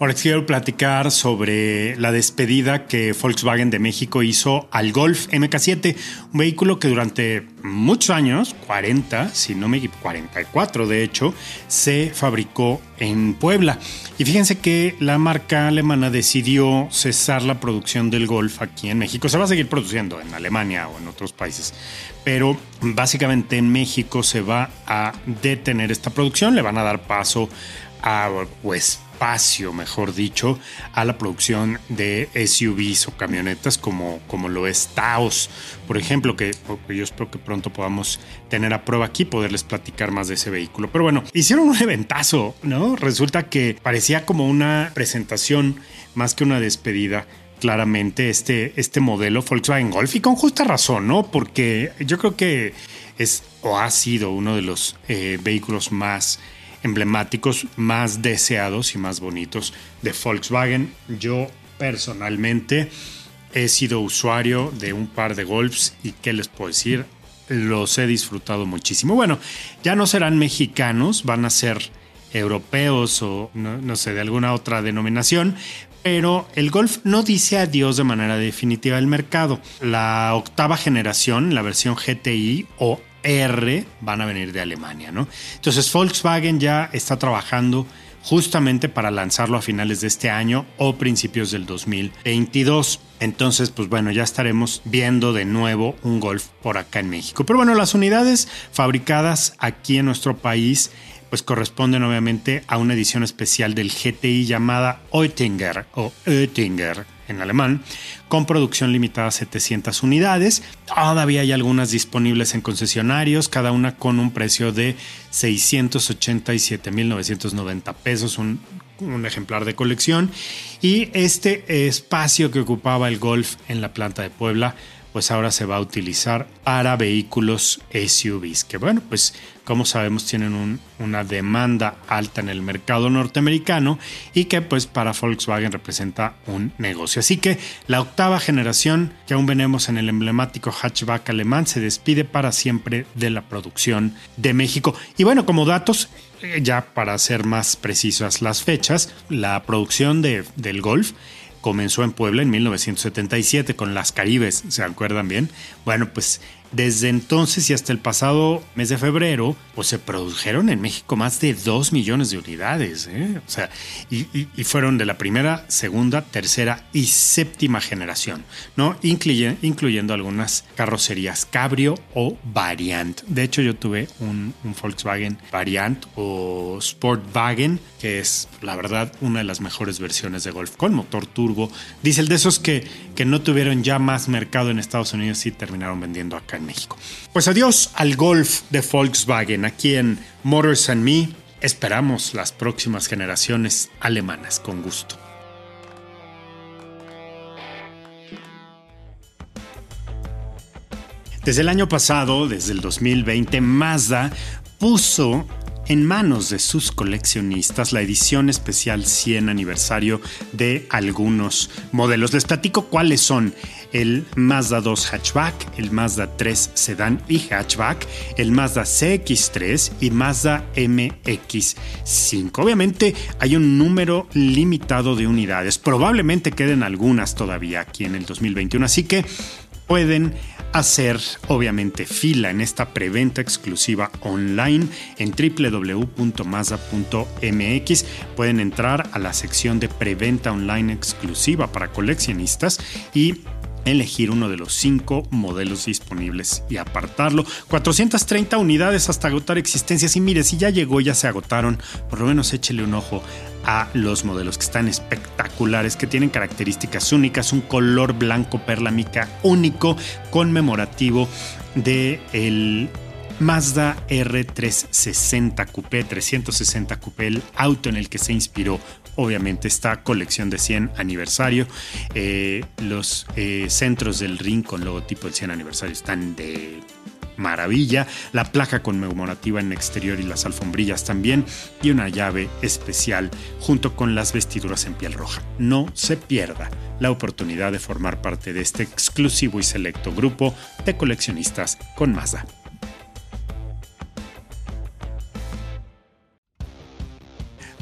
Ahora quiero platicar sobre la despedida que Volkswagen de México hizo al Golf MK7, un vehículo que durante muchos años, 40, si no me equivoco, 44 de hecho, se fabricó en Puebla. Y fíjense que la marca alemana decidió cesar la producción del Golf aquí en México. Se va a seguir produciendo en Alemania o en otros países, pero básicamente en México se va a detener esta producción, le van a dar paso a pues espacio, mejor dicho, a la producción de SUVs o camionetas como, como lo es Taos, por ejemplo, que yo espero que pronto podamos tener a prueba aquí, poderles platicar más de ese vehículo. Pero bueno, hicieron un eventazo, ¿no? Resulta que parecía como una presentación más que una despedida claramente este, este modelo Volkswagen Golf y con justa razón, ¿no? Porque yo creo que es o ha sido uno de los eh, vehículos más emblemáticos más deseados y más bonitos de Volkswagen. Yo personalmente he sido usuario de un par de golfs y qué les puedo decir, los he disfrutado muchísimo. Bueno, ya no serán mexicanos, van a ser europeos o no, no sé, de alguna otra denominación, pero el Golf no dice adiós de manera definitiva al mercado. La octava generación, la versión GTI o R, van a venir de Alemania, ¿no? Entonces Volkswagen ya está trabajando justamente para lanzarlo a finales de este año o principios del 2022. Entonces, pues bueno, ya estaremos viendo de nuevo un Golf por acá en México. Pero bueno, las unidades fabricadas aquí en nuestro país pues corresponden obviamente a una edición especial del GTI llamada Oettinger o Oettinger en alemán, con producción limitada a 700 unidades. Todavía hay algunas disponibles en concesionarios, cada una con un precio de 687.990 pesos, un, un ejemplar de colección. Y este espacio que ocupaba el Golf en la planta de Puebla, pues ahora se va a utilizar para vehículos SUVs, que bueno, pues como sabemos tienen una demanda alta en el mercado norteamericano y que pues para Volkswagen representa un negocio. Así que la octava generación que aún venemos en el emblemático hatchback alemán se despide para siempre de la producción de México. Y bueno, como datos, eh, ya para ser más precisas las fechas, la producción de, del Golf comenzó en Puebla en 1977 con las Caribes, ¿se acuerdan bien? Bueno, pues desde entonces y hasta el pasado mes de febrero, pues se produjeron en México más de 2 millones de unidades. ¿eh? O sea, y, fueron de la primera, segunda, tercera y séptima generación, ¿no? incluyendo algunas carrocerías Cabrio o Variant. De hecho, yo tuve un, Volkswagen Variant o Sportwagen, que es, la verdad, una de las mejores versiones de Golf con motor turbo, diésel de esos que, que no tuvieron ya más mercado en Estados Unidos y terminaron vendiendo acá en México. Pues adiós al Golf de Volkswagen aquí en Motors and Me. Esperamos las próximas generaciones alemanas con gusto. Desde el año pasado, desde el 2020, Mazda puso en manos de sus coleccionistas la edición especial 100 aniversario de algunos modelos. Les platico cuáles son el Mazda 2 hatchback, el Mazda 3 sedán y hatchback, el Mazda CX3 y Mazda MX5. Obviamente hay un número limitado de unidades, probablemente queden algunas todavía aquí en el 2021, así que pueden hacer obviamente fila en esta preventa exclusiva online en www.mazda.mx. Pueden entrar a la sección de preventa online exclusiva para coleccionistas y elegir uno de los cinco modelos disponibles y apartarlo. 430 unidades hasta agotar existencias. Y mire, si ya llegó, ya se agotaron, por lo menos échele un ojo a los modelos que están espectaculares, que tienen características únicas, un color blanco perla mica único, conmemorativo de el Mazda R360 Coupé, 360 Coupé, el auto en el que se inspiró obviamente esta colección de 100 aniversario. Eh, los eh, centros del ring con logotipo del 100 aniversario están de maravilla, la placa conmemorativa en exterior y las alfombrillas también, y una llave especial junto con las vestiduras en piel roja. No se pierda la oportunidad de formar parte de este exclusivo y selecto grupo de coleccionistas con Mazda.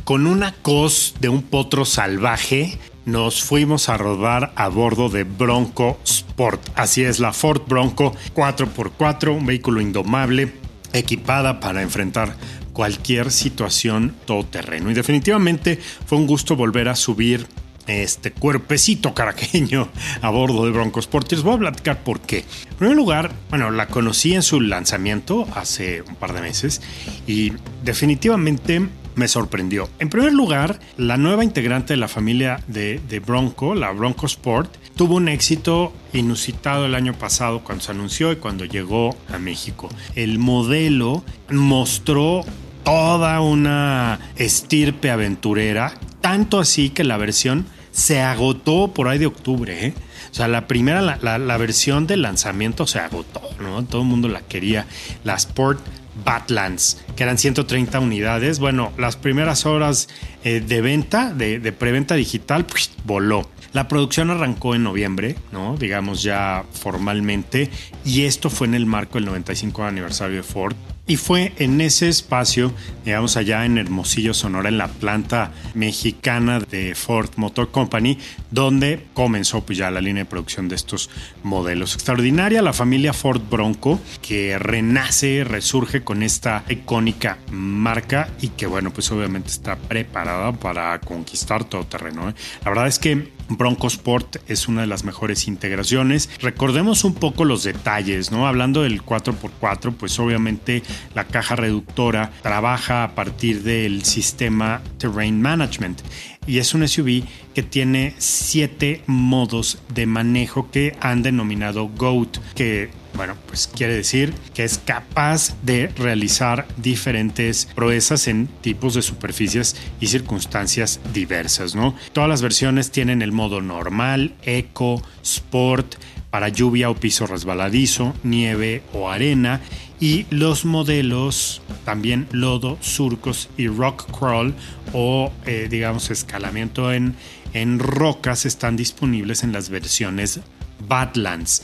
Con una cos de un potro salvaje, nos fuimos a rodar a bordo de Bronco Sport. Así es, la Ford Bronco 4x4, un vehículo indomable, equipada para enfrentar cualquier situación todoterreno. Y definitivamente fue un gusto volver a subir este cuerpecito caraqueño a bordo de Bronco Sport. Les voy a platicar por qué. En primer lugar, bueno, la conocí en su lanzamiento hace un par de meses y definitivamente me sorprendió. En primer lugar, la nueva integrante de la familia de, Bronco, la Bronco Sport, tuvo un éxito inusitado el año pasado cuando se anunció y cuando llegó a México. El modelo mostró toda una estirpe aventurera, tanto así que la versión se agotó por ahí de octubre. ¿eh? O sea, la primera, la, la, versión del lanzamiento se agotó, ¿no? Todo el mundo la quería. La Sport Badlands, que eran 130 unidades. Bueno, las primeras horas eh, de venta, de, de preventa digital, pues, voló. La producción arrancó en noviembre, ¿no? Digamos ya formalmente, y esto fue en el marco del 95 aniversario de Ford. Y fue en ese espacio, digamos allá en Hermosillo, Sonora, en la planta mexicana de Ford Motor Company, donde comenzó pues ya la línea de producción de estos modelos. Extraordinaria la familia Ford Bronco, que renace, resurge con esta icónica marca y que bueno, pues obviamente está preparada para conquistar todo terreno. ¿eh? La verdad es que Bronco Sport es una de las mejores integraciones. Recordemos un poco los detalles, ¿no? Hablando del 4x4, pues obviamente la caja reductora trabaja a partir del sistema Terrain Management y es un SUV que tiene siete modos de manejo que han denominado GOAT, que bueno, pues quiere decir que es capaz de realizar diferentes proezas en tipos de superficies y circunstancias diversas, ¿no? Todas las versiones tienen el modo normal, eco, sport, para lluvia o piso resbaladizo, nieve o arena y los modelos también lodo, surcos y rock crawl o eh, digamos escalamiento en, en rocas están disponibles en las versiones Badlands.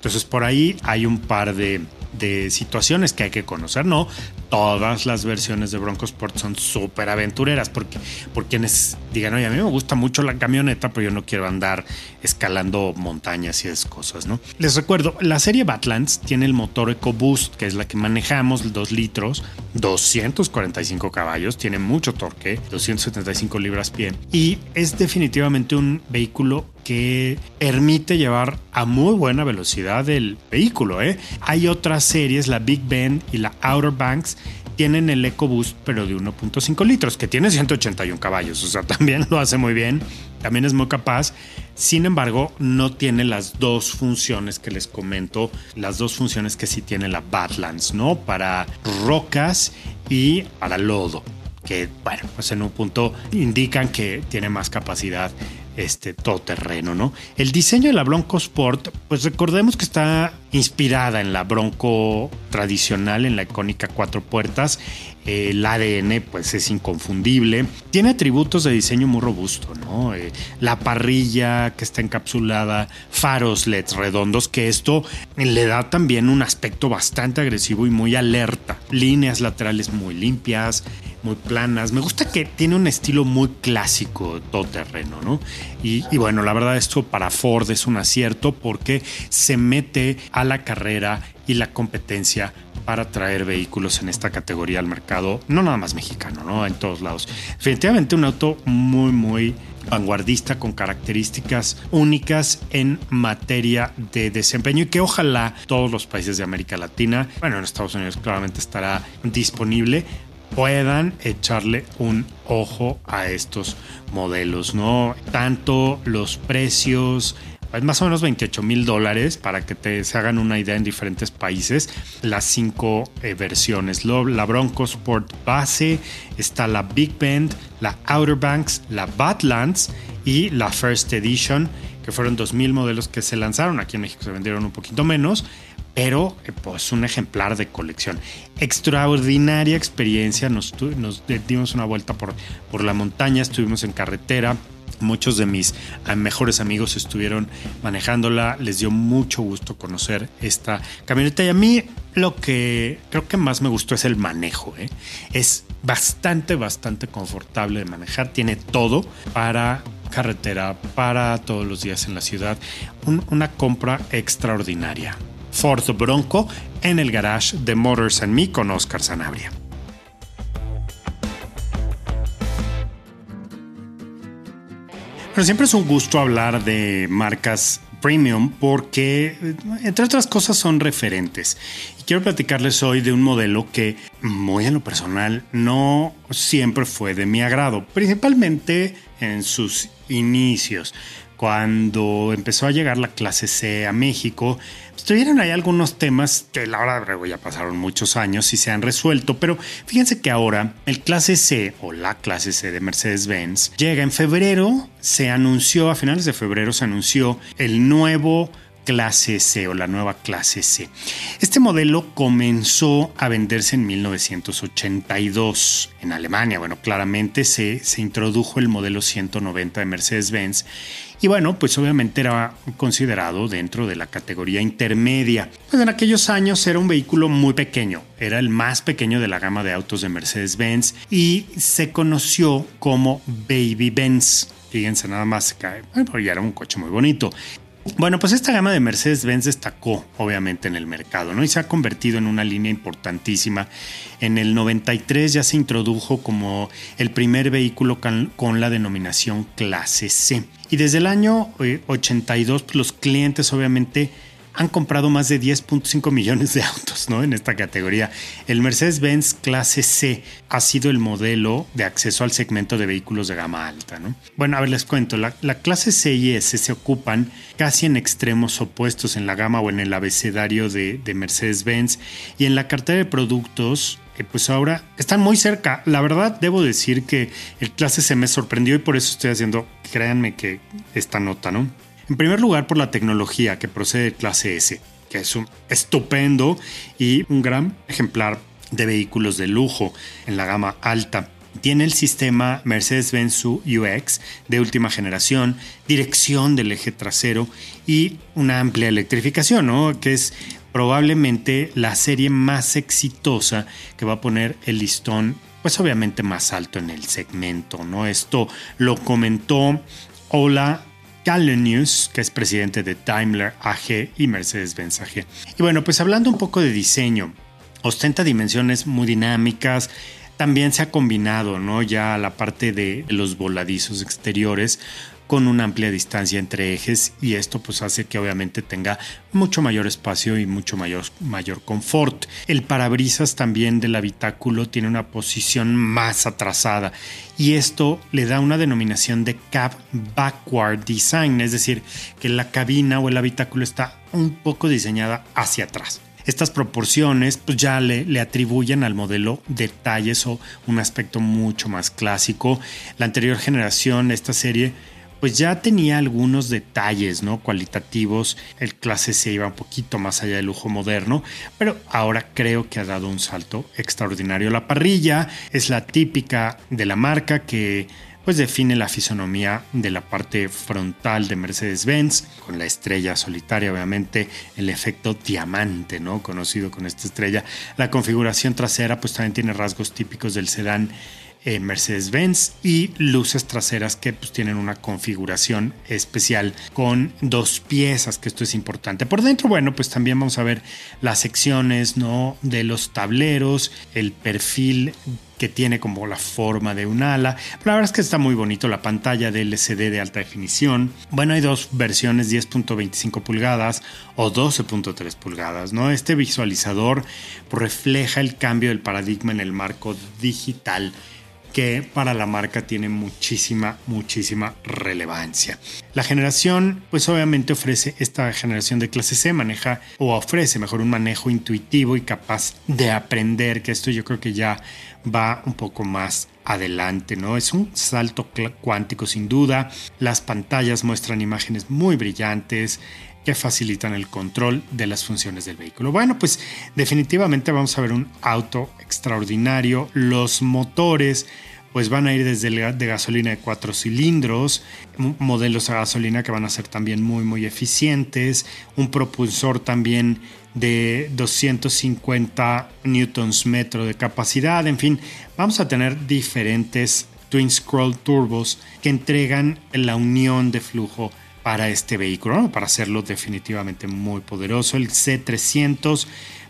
Entonces por ahí hay un par de, de situaciones que hay que conocer, ¿no? Todas las versiones de Bronco Sport son súper aventureras, porque por quienes digan, oye, a mí me gusta mucho la camioneta, pero yo no quiero andar escalando montañas y esas cosas, ¿no? Les recuerdo, la serie Badlands tiene el motor EcoBoost, que es la que manejamos, 2 litros, 245 caballos, tiene mucho torque, 275 libras pie, y es definitivamente un vehículo que permite llevar a muy buena velocidad el vehículo. ¿eh? Hay otras series, la Big Bend y la Outer Banks, tienen el EcoBoost, pero de 1.5 litros, que tiene 181 caballos. O sea, también lo hace muy bien, también es muy capaz. Sin embargo, no tiene las dos funciones que les comento, las dos funciones que sí tiene la Badlands, ¿no? Para rocas y para lodo que, bueno, pues en un punto indican que tiene más capacidad este todoterreno, ¿no? El diseño de la Bronco Sport, pues recordemos que está inspirada en la Bronco tradicional, en la icónica cuatro puertas. El ADN, pues es inconfundible. Tiene atributos de diseño muy robusto, ¿no? Eh, la parrilla que está encapsulada, faros LEDs redondos, que esto le da también un aspecto bastante agresivo y muy alerta. Líneas laterales muy limpias, muy planas. Me gusta que tiene un estilo muy clásico todoterreno, ¿no? Y, y, bueno, la verdad esto para Ford es un acierto porque se mete a la carrera y la competencia para traer vehículos en esta categoría al mercado, no nada más mexicano, ¿no? En todos lados. Definitivamente un auto muy, muy vanguardista con características únicas en materia de desempeño y que ojalá todos los países de América Latina, bueno, en Estados Unidos claramente estará disponible, puedan echarle un ojo a estos modelos, ¿no? Tanto los precios, es más o menos 28 mil dólares para que te, se hagan una idea en diferentes países. Las cinco eh, versiones: la Bronco Sport base, está la Big Bend, la Outer Banks, la Badlands y la First Edition, que fueron 2.000 modelos que se lanzaron. Aquí en México se vendieron un poquito menos pero eh, pues un ejemplar de colección. Extraordinaria experiencia, nos, dimos una vuelta por, por la montaña, estuvimos en carretera, muchos de mis eh, mejores amigos estuvieron manejándola, les dio mucho gusto conocer esta camioneta y a mí lo que creo que más me gustó es el manejo, ¿eh? es bastante, bastante confortable de manejar, tiene todo para carretera, para todos los días en la ciudad, una compra extraordinaria. Ford Bronco en el garage de Motors and Me con Oscar Sanabria. Siempre es un gusto hablar de marcas premium porque, entre otras cosas, son referentes. Y quiero platicarles hoy de un modelo que, muy en lo personal, no siempre fue de mi agrado, principalmente en sus inicios cuando empezó a llegar la clase C a México, estuvieron ahí algunos temas que la verdad ya pasaron muchos años y se han resuelto, pero fíjense que ahora el clase C o la clase C de Mercedes-Benz llega en febrero, se anunció, a finales de febrero se anunció el nuevo clase C o la nueva clase C. Este modelo comenzó a venderse en 1982 en Alemania. Bueno, claramente se, se introdujo el modelo 190 de Mercedes-Benz y bueno, pues obviamente era considerado dentro de la categoría intermedia. Pues en aquellos años era un vehículo muy pequeño, era el más pequeño de la gama de autos de Mercedes-Benz y se conoció como Baby Benz. Fíjense nada más, bueno, ya era un coche muy bonito. Bueno, pues esta gama de Mercedes-Benz destacó obviamente en el mercado, ¿no? Y se ha convertido en una línea importantísima. En el 93 ya se introdujo como el primer vehículo con la denominación clase C. Y desde el año 82, eh, pues los clientes obviamente han comprado más de 10.5 millones de autos ¿no? en esta categoría. El Mercedes-Benz clase C ha sido el modelo de acceso al segmento de vehículos de gama alta. ¿no? Bueno, a ver, les cuento, la, clase C y S se ocupan casi en extremos opuestos en la gama o en el abecedario de, de Mercedes-Benz y en la cartera de productos pues ahora están muy cerca. La verdad, debo decir que el clase C me sorprendió y por eso estoy haciendo, créanme que esta nota, ¿no? En primer lugar, por la tecnología que procede de clase S, que es un estupendo y un gran ejemplar de vehículos de lujo en la gama alta. Tiene el sistema Mercedes-Benz UX de última generación, dirección del eje trasero y una amplia electrificación, ¿no? que es probablemente la serie más exitosa que va a poner el listón, pues obviamente más alto en el segmento, ¿no? Esto lo comentó Ola Kalenius, que es presidente de Daimler AG y Mercedes-Benz AG. Y bueno, pues hablando un poco de diseño, ostenta dimensiones muy dinámicas, también se ha combinado, ¿no? Ya la parte de los voladizos exteriores con una amplia distancia entre ejes y esto pues hace que obviamente tenga mucho mayor espacio y mucho mayor, mayor confort. El parabrisas también del habitáculo tiene una posición más atrasada y esto le da una denominación de cab backward design, es decir, que la cabina o el habitáculo está un poco diseñada hacia atrás. Estas proporciones pues ya le, le, atribuyen al modelo detalles o un aspecto mucho más clásico. La anterior generación, esta serie, pues ya tenía algunos detalles ¿no? cualitativos. El clase C iba un poquito más allá del lujo moderno, pero ahora creo que ha dado un salto extraordinario. La parrilla es la típica de la marca que pues define la fisonomía de la parte frontal de Mercedes-Benz, con la estrella solitaria, obviamente el efecto diamante, ¿no? Conocido con esta estrella. La configuración trasera pues también tiene rasgos típicos del sedán eh, Mercedes-Benz y luces traseras que pues, tienen una configuración especial con dos piezas, que esto es importante. Por dentro, bueno, pues también vamos a ver las secciones ¿no? de los tableros, el perfil que tiene como la forma de un ala. La verdad es que está muy bonito la pantalla de LCD de alta definición. Bueno, hay dos versiones 10.25 pulgadas o 12.3 pulgadas, ¿no? Este visualizador refleja el cambio del paradigma en el marco digital que para la marca tiene muchísima, muchísima relevancia. La generación, pues obviamente ofrece, esta generación de clase C maneja o ofrece mejor un manejo intuitivo y capaz de aprender, que esto yo creo que ya va un poco más adelante, ¿no? Es un salto cuántico sin duda. Las pantallas muestran imágenes muy brillantes, que facilitan el control de las funciones del vehículo. Bueno, pues definitivamente vamos a ver un auto extraordinario. Los motores pues van a ir desde el de gasolina de cuatro cilindros, modelos a gasolina que van a ser también muy muy eficientes, un propulsor también de 250 newtons metro de capacidad, en fin, vamos a tener diferentes twin scroll turbos que entregan la unión de flujo para este vehículo, para hacerlo definitivamente muy poderoso. El C300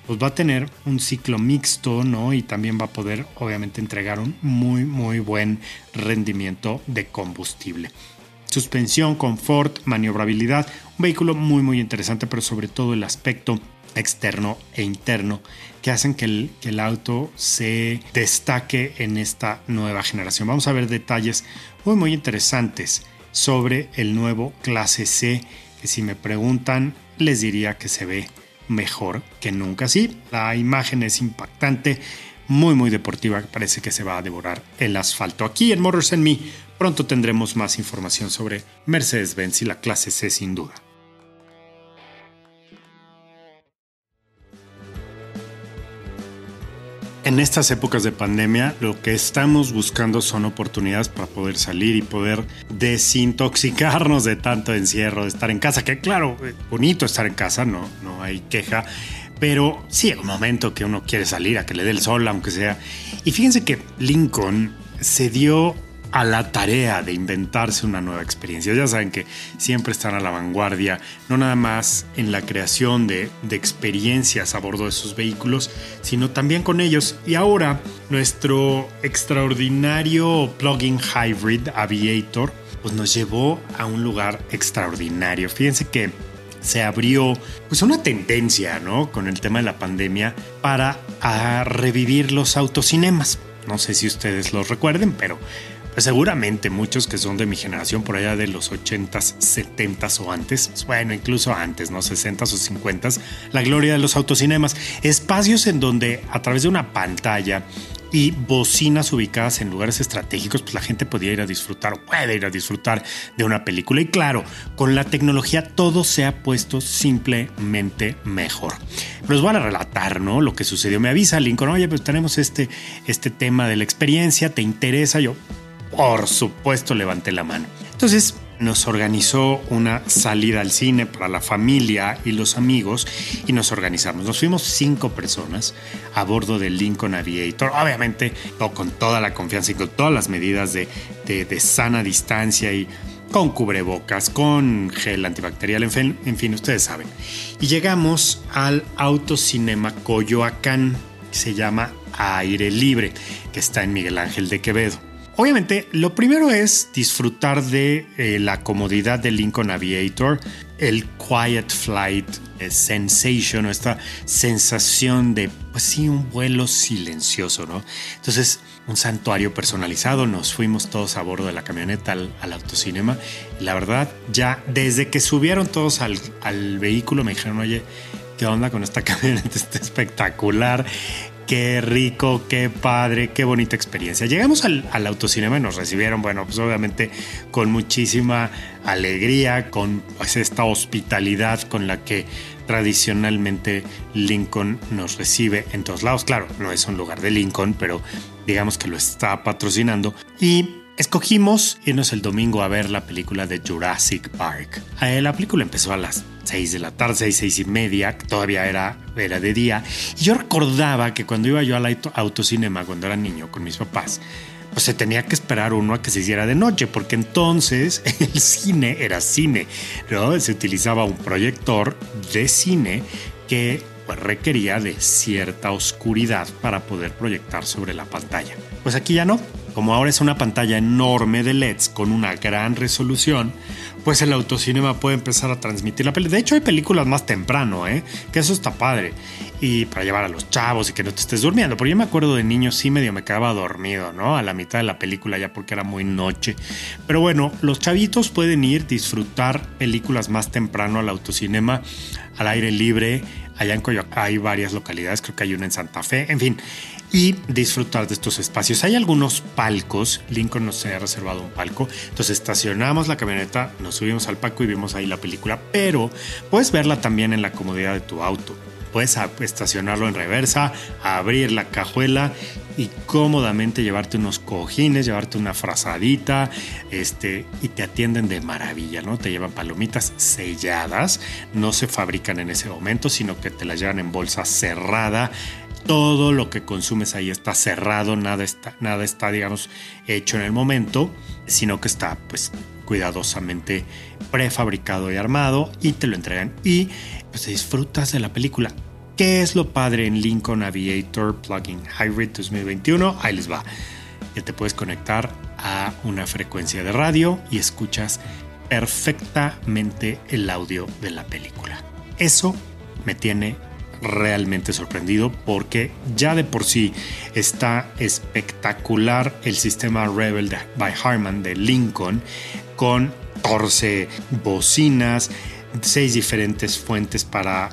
pues va a tener un ciclo mixto, ¿no? Y también va a poder obviamente entregar un muy muy buen rendimiento de combustible. Suspensión, confort, maniobrabilidad, un vehículo muy muy interesante, pero sobre todo el aspecto externo e interno que hacen que el, que el auto se destaque en esta nueva generación. Vamos a ver detalles muy muy interesantes sobre el nuevo clase C, que si me preguntan les diría que se ve mejor que nunca. Sí, la imagen es impactante, muy muy deportiva, parece que se va a devorar el asfalto. Aquí en Motors en Me pronto tendremos más información sobre Mercedes-Benz y la clase C sin duda. En estas épocas de pandemia lo que estamos buscando son oportunidades para poder salir y poder desintoxicarnos de tanto encierro, de estar en casa, que claro, eh, bonito estar en casa, no, no hay queja, pero sí hay un momento que uno quiere salir a que le dé el sol, aunque sea. Y fíjense que Lincoln se dio a la tarea de inventarse una nueva experiencia. Ya saben que siempre están a la vanguardia, no nada más en la creación de, de, experiencias a bordo de sus vehículos, sino también con ellos. Y ahora nuestro extraordinario plug-in hybrid Aviator pues nos llevó a un lugar extraordinario. Fíjense que se abrió pues una tendencia, ¿no? Con el tema de la pandemia para a revivir los autocinemas. No sé si ustedes los recuerden, pero pues seguramente muchos que son de mi generación por allá de los 80s, 70s o antes, bueno, incluso antes, ¿no? 60s o 50s, la gloria de los autocinemas, espacios en donde a través de una pantalla y bocinas ubicadas en lugares estratégicos, pues la gente podía ir a disfrutar o puede ir a disfrutar de una película. Y claro, con la tecnología todo se ha puesto simplemente mejor. Les voy a relatar, ¿no? Lo que sucedió. Me avisa Lincoln, oye, pues tenemos este, este tema de la experiencia, ¿te interesa? Yo, por supuesto, levanté la mano. Entonces, nos organizó una salida al cine para la familia y los amigos y nos organizamos. Nos fuimos cinco personas a bordo del Lincoln Aviator, obviamente con toda la confianza y con todas las medidas de, de, sana distancia y con cubrebocas, con gel antibacterial, en fin, en fin, ustedes saben. Y llegamos al Autocinema Coyoacán, que se llama Aire Libre, que está en Miguel Ángel de Quevedo. Obviamente, lo primero es disfrutar de eh, la comodidad del Lincoln Aviator, el Quiet Flight eh, Sensation, o esta sensación de, pues sí, un vuelo silencioso, ¿no? Entonces, un santuario personalizado, nos fuimos todos a bordo de la camioneta al, autocinema. Y la verdad, ya desde que subieron todos al, al vehículo, me dijeron, oye, ¿qué onda con esta camioneta? Está espectacular. Qué rico, qué padre, qué bonita experiencia. Llegamos al, autocinema y nos recibieron, bueno, pues obviamente con muchísima alegría, con pues, esta hospitalidad con la que tradicionalmente Lincoln nos recibe en todos lados. Claro, no es un lugar de Lincoln, pero digamos que lo está patrocinando. Y Escogimos irnos el domingo a ver la película de Jurassic Park. Eh, la película empezó a las 6 de la tarde, 6, 6 y media, todavía era, era de día. Y yo recordaba que cuando iba yo al autocinema, cuando era niño, con mis papás, pues se tenía que esperar uno a que se hiciera de noche, porque entonces el cine era cine, ¿no? Se utilizaba un proyector de cine que pues, requería de cierta oscuridad para poder proyectar sobre la pantalla. Pues aquí ya no. Como ahora es una pantalla enorme de LEDs con una gran resolución, pues el autocinema puede empezar a transmitir la película. De hecho, hay películas más temprano, ¿eh? Que eso está padre. Y para llevar a los chavos y que no te estés durmiendo. Porque yo me acuerdo de niño, sí medio me quedaba dormido, ¿no? A la mitad de la película ya porque era muy noche. Pero bueno, los chavitos pueden ir, disfrutar películas más temprano al autocinema, al aire libre. Allá en Coyoacán hay varias localidades, creo que hay una en Santa Fe. En fin, y disfrutar de estos espacios. Hay algunos palcos, Lincoln nos ha reservado un palco, entonces estacionamos la camioneta, nos subimos al palco y vimos ahí la película, pero puedes verla también en la comodidad de tu auto. Puedes estacionarlo en reversa, abrir la cajuela y cómodamente llevarte unos cojines, llevarte una frazadita, este, y te atienden de maravilla, ¿no? Te llevan palomitas selladas, no se fabrican en ese momento, sino que te las llevan en bolsa cerrada todo lo que consumes ahí está cerrado, nada está, nada está, digamos, hecho en el momento, sino que está, pues, cuidadosamente prefabricado y armado y te lo entregan y pues disfrutas de la película. ¿Qué es lo padre en Lincoln Aviator Plugin Hybrid 2021? Ahí les va. Que te puedes conectar a una frecuencia de radio y escuchas perfectamente el audio de la película. Eso me tiene realmente sorprendido porque ya de por sí está espectacular el sistema Rebel de, by Harman de Lincoln con 14 bocinas, seis diferentes fuentes para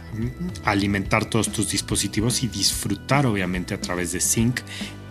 alimentar todos tus dispositivos y disfrutar obviamente a través de Sync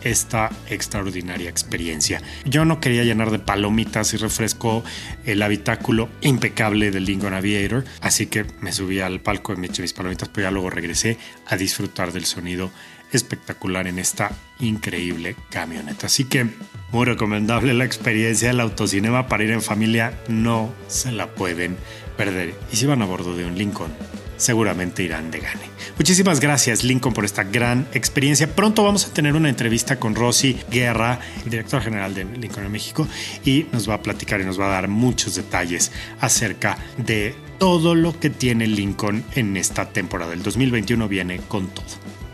esta extraordinaria experiencia. Yo no quería llenar de palomitas y refresco el habitáculo impecable del Lincoln Aviator, así que me subí al palco y me eché mis palomitas, pero ya luego regresé a disfrutar del sonido espectacular en esta increíble camioneta. Así que muy recomendable la experiencia del autocinema para ir en familia, no se la pueden perder. Y si van a bordo de un Lincoln, seguramente irán de gane. Muchísimas gracias Lincoln por esta gran experiencia. Pronto vamos a tener una entrevista con Rosy Guerra, director general de Lincoln en México, y nos va a platicar y nos va a dar muchos detalles acerca de todo lo que tiene Lincoln en esta temporada. El 2021 viene con todo.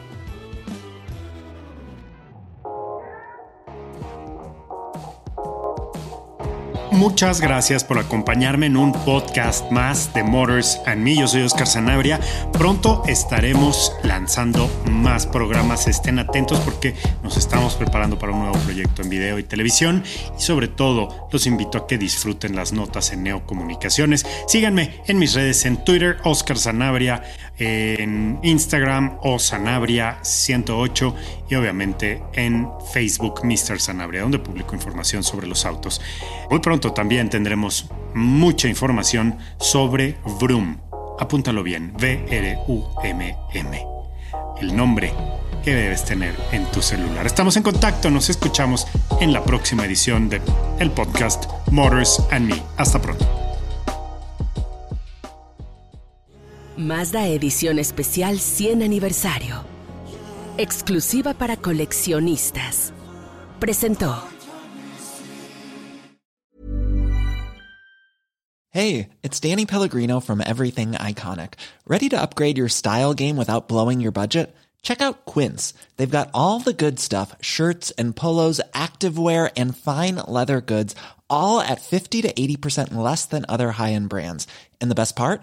Muchas gracias por acompañarme en un podcast más de Motors and Me. Yo soy Oscar Sanabria. Pronto estaremos lanzando más programas. Estén atentos porque nos estamos preparando para un nuevo proyecto en video y televisión. Y sobre todo, los invito a que disfruten las notas en Neocomunicaciones. Síganme en mis redes en Twitter, Oscar Sanabria, en Instagram o Sanabria 108 y obviamente en Facebook Mr. Sanabria, donde publico información sobre los autos. Muy pronto también tendremos mucha información sobre Vroom. Apúntalo bien, V-R-U-M-M. El nombre que debes tener en tu celular. Estamos en contacto, nos escuchamos en la próxima edición de el podcast Motors and Me. Hasta pronto. Mazda Edición Especial 100 Aniversario. Exclusiva para coleccionistas. Presentó. Hey, it's Danny Pellegrino from Everything Iconic. Ready to upgrade your style game without blowing your budget? Check out Quince. They've got all the good stuff shirts and polos, activewear, and fine leather goods, all at 50 to 80% less than other high end brands. And the best part?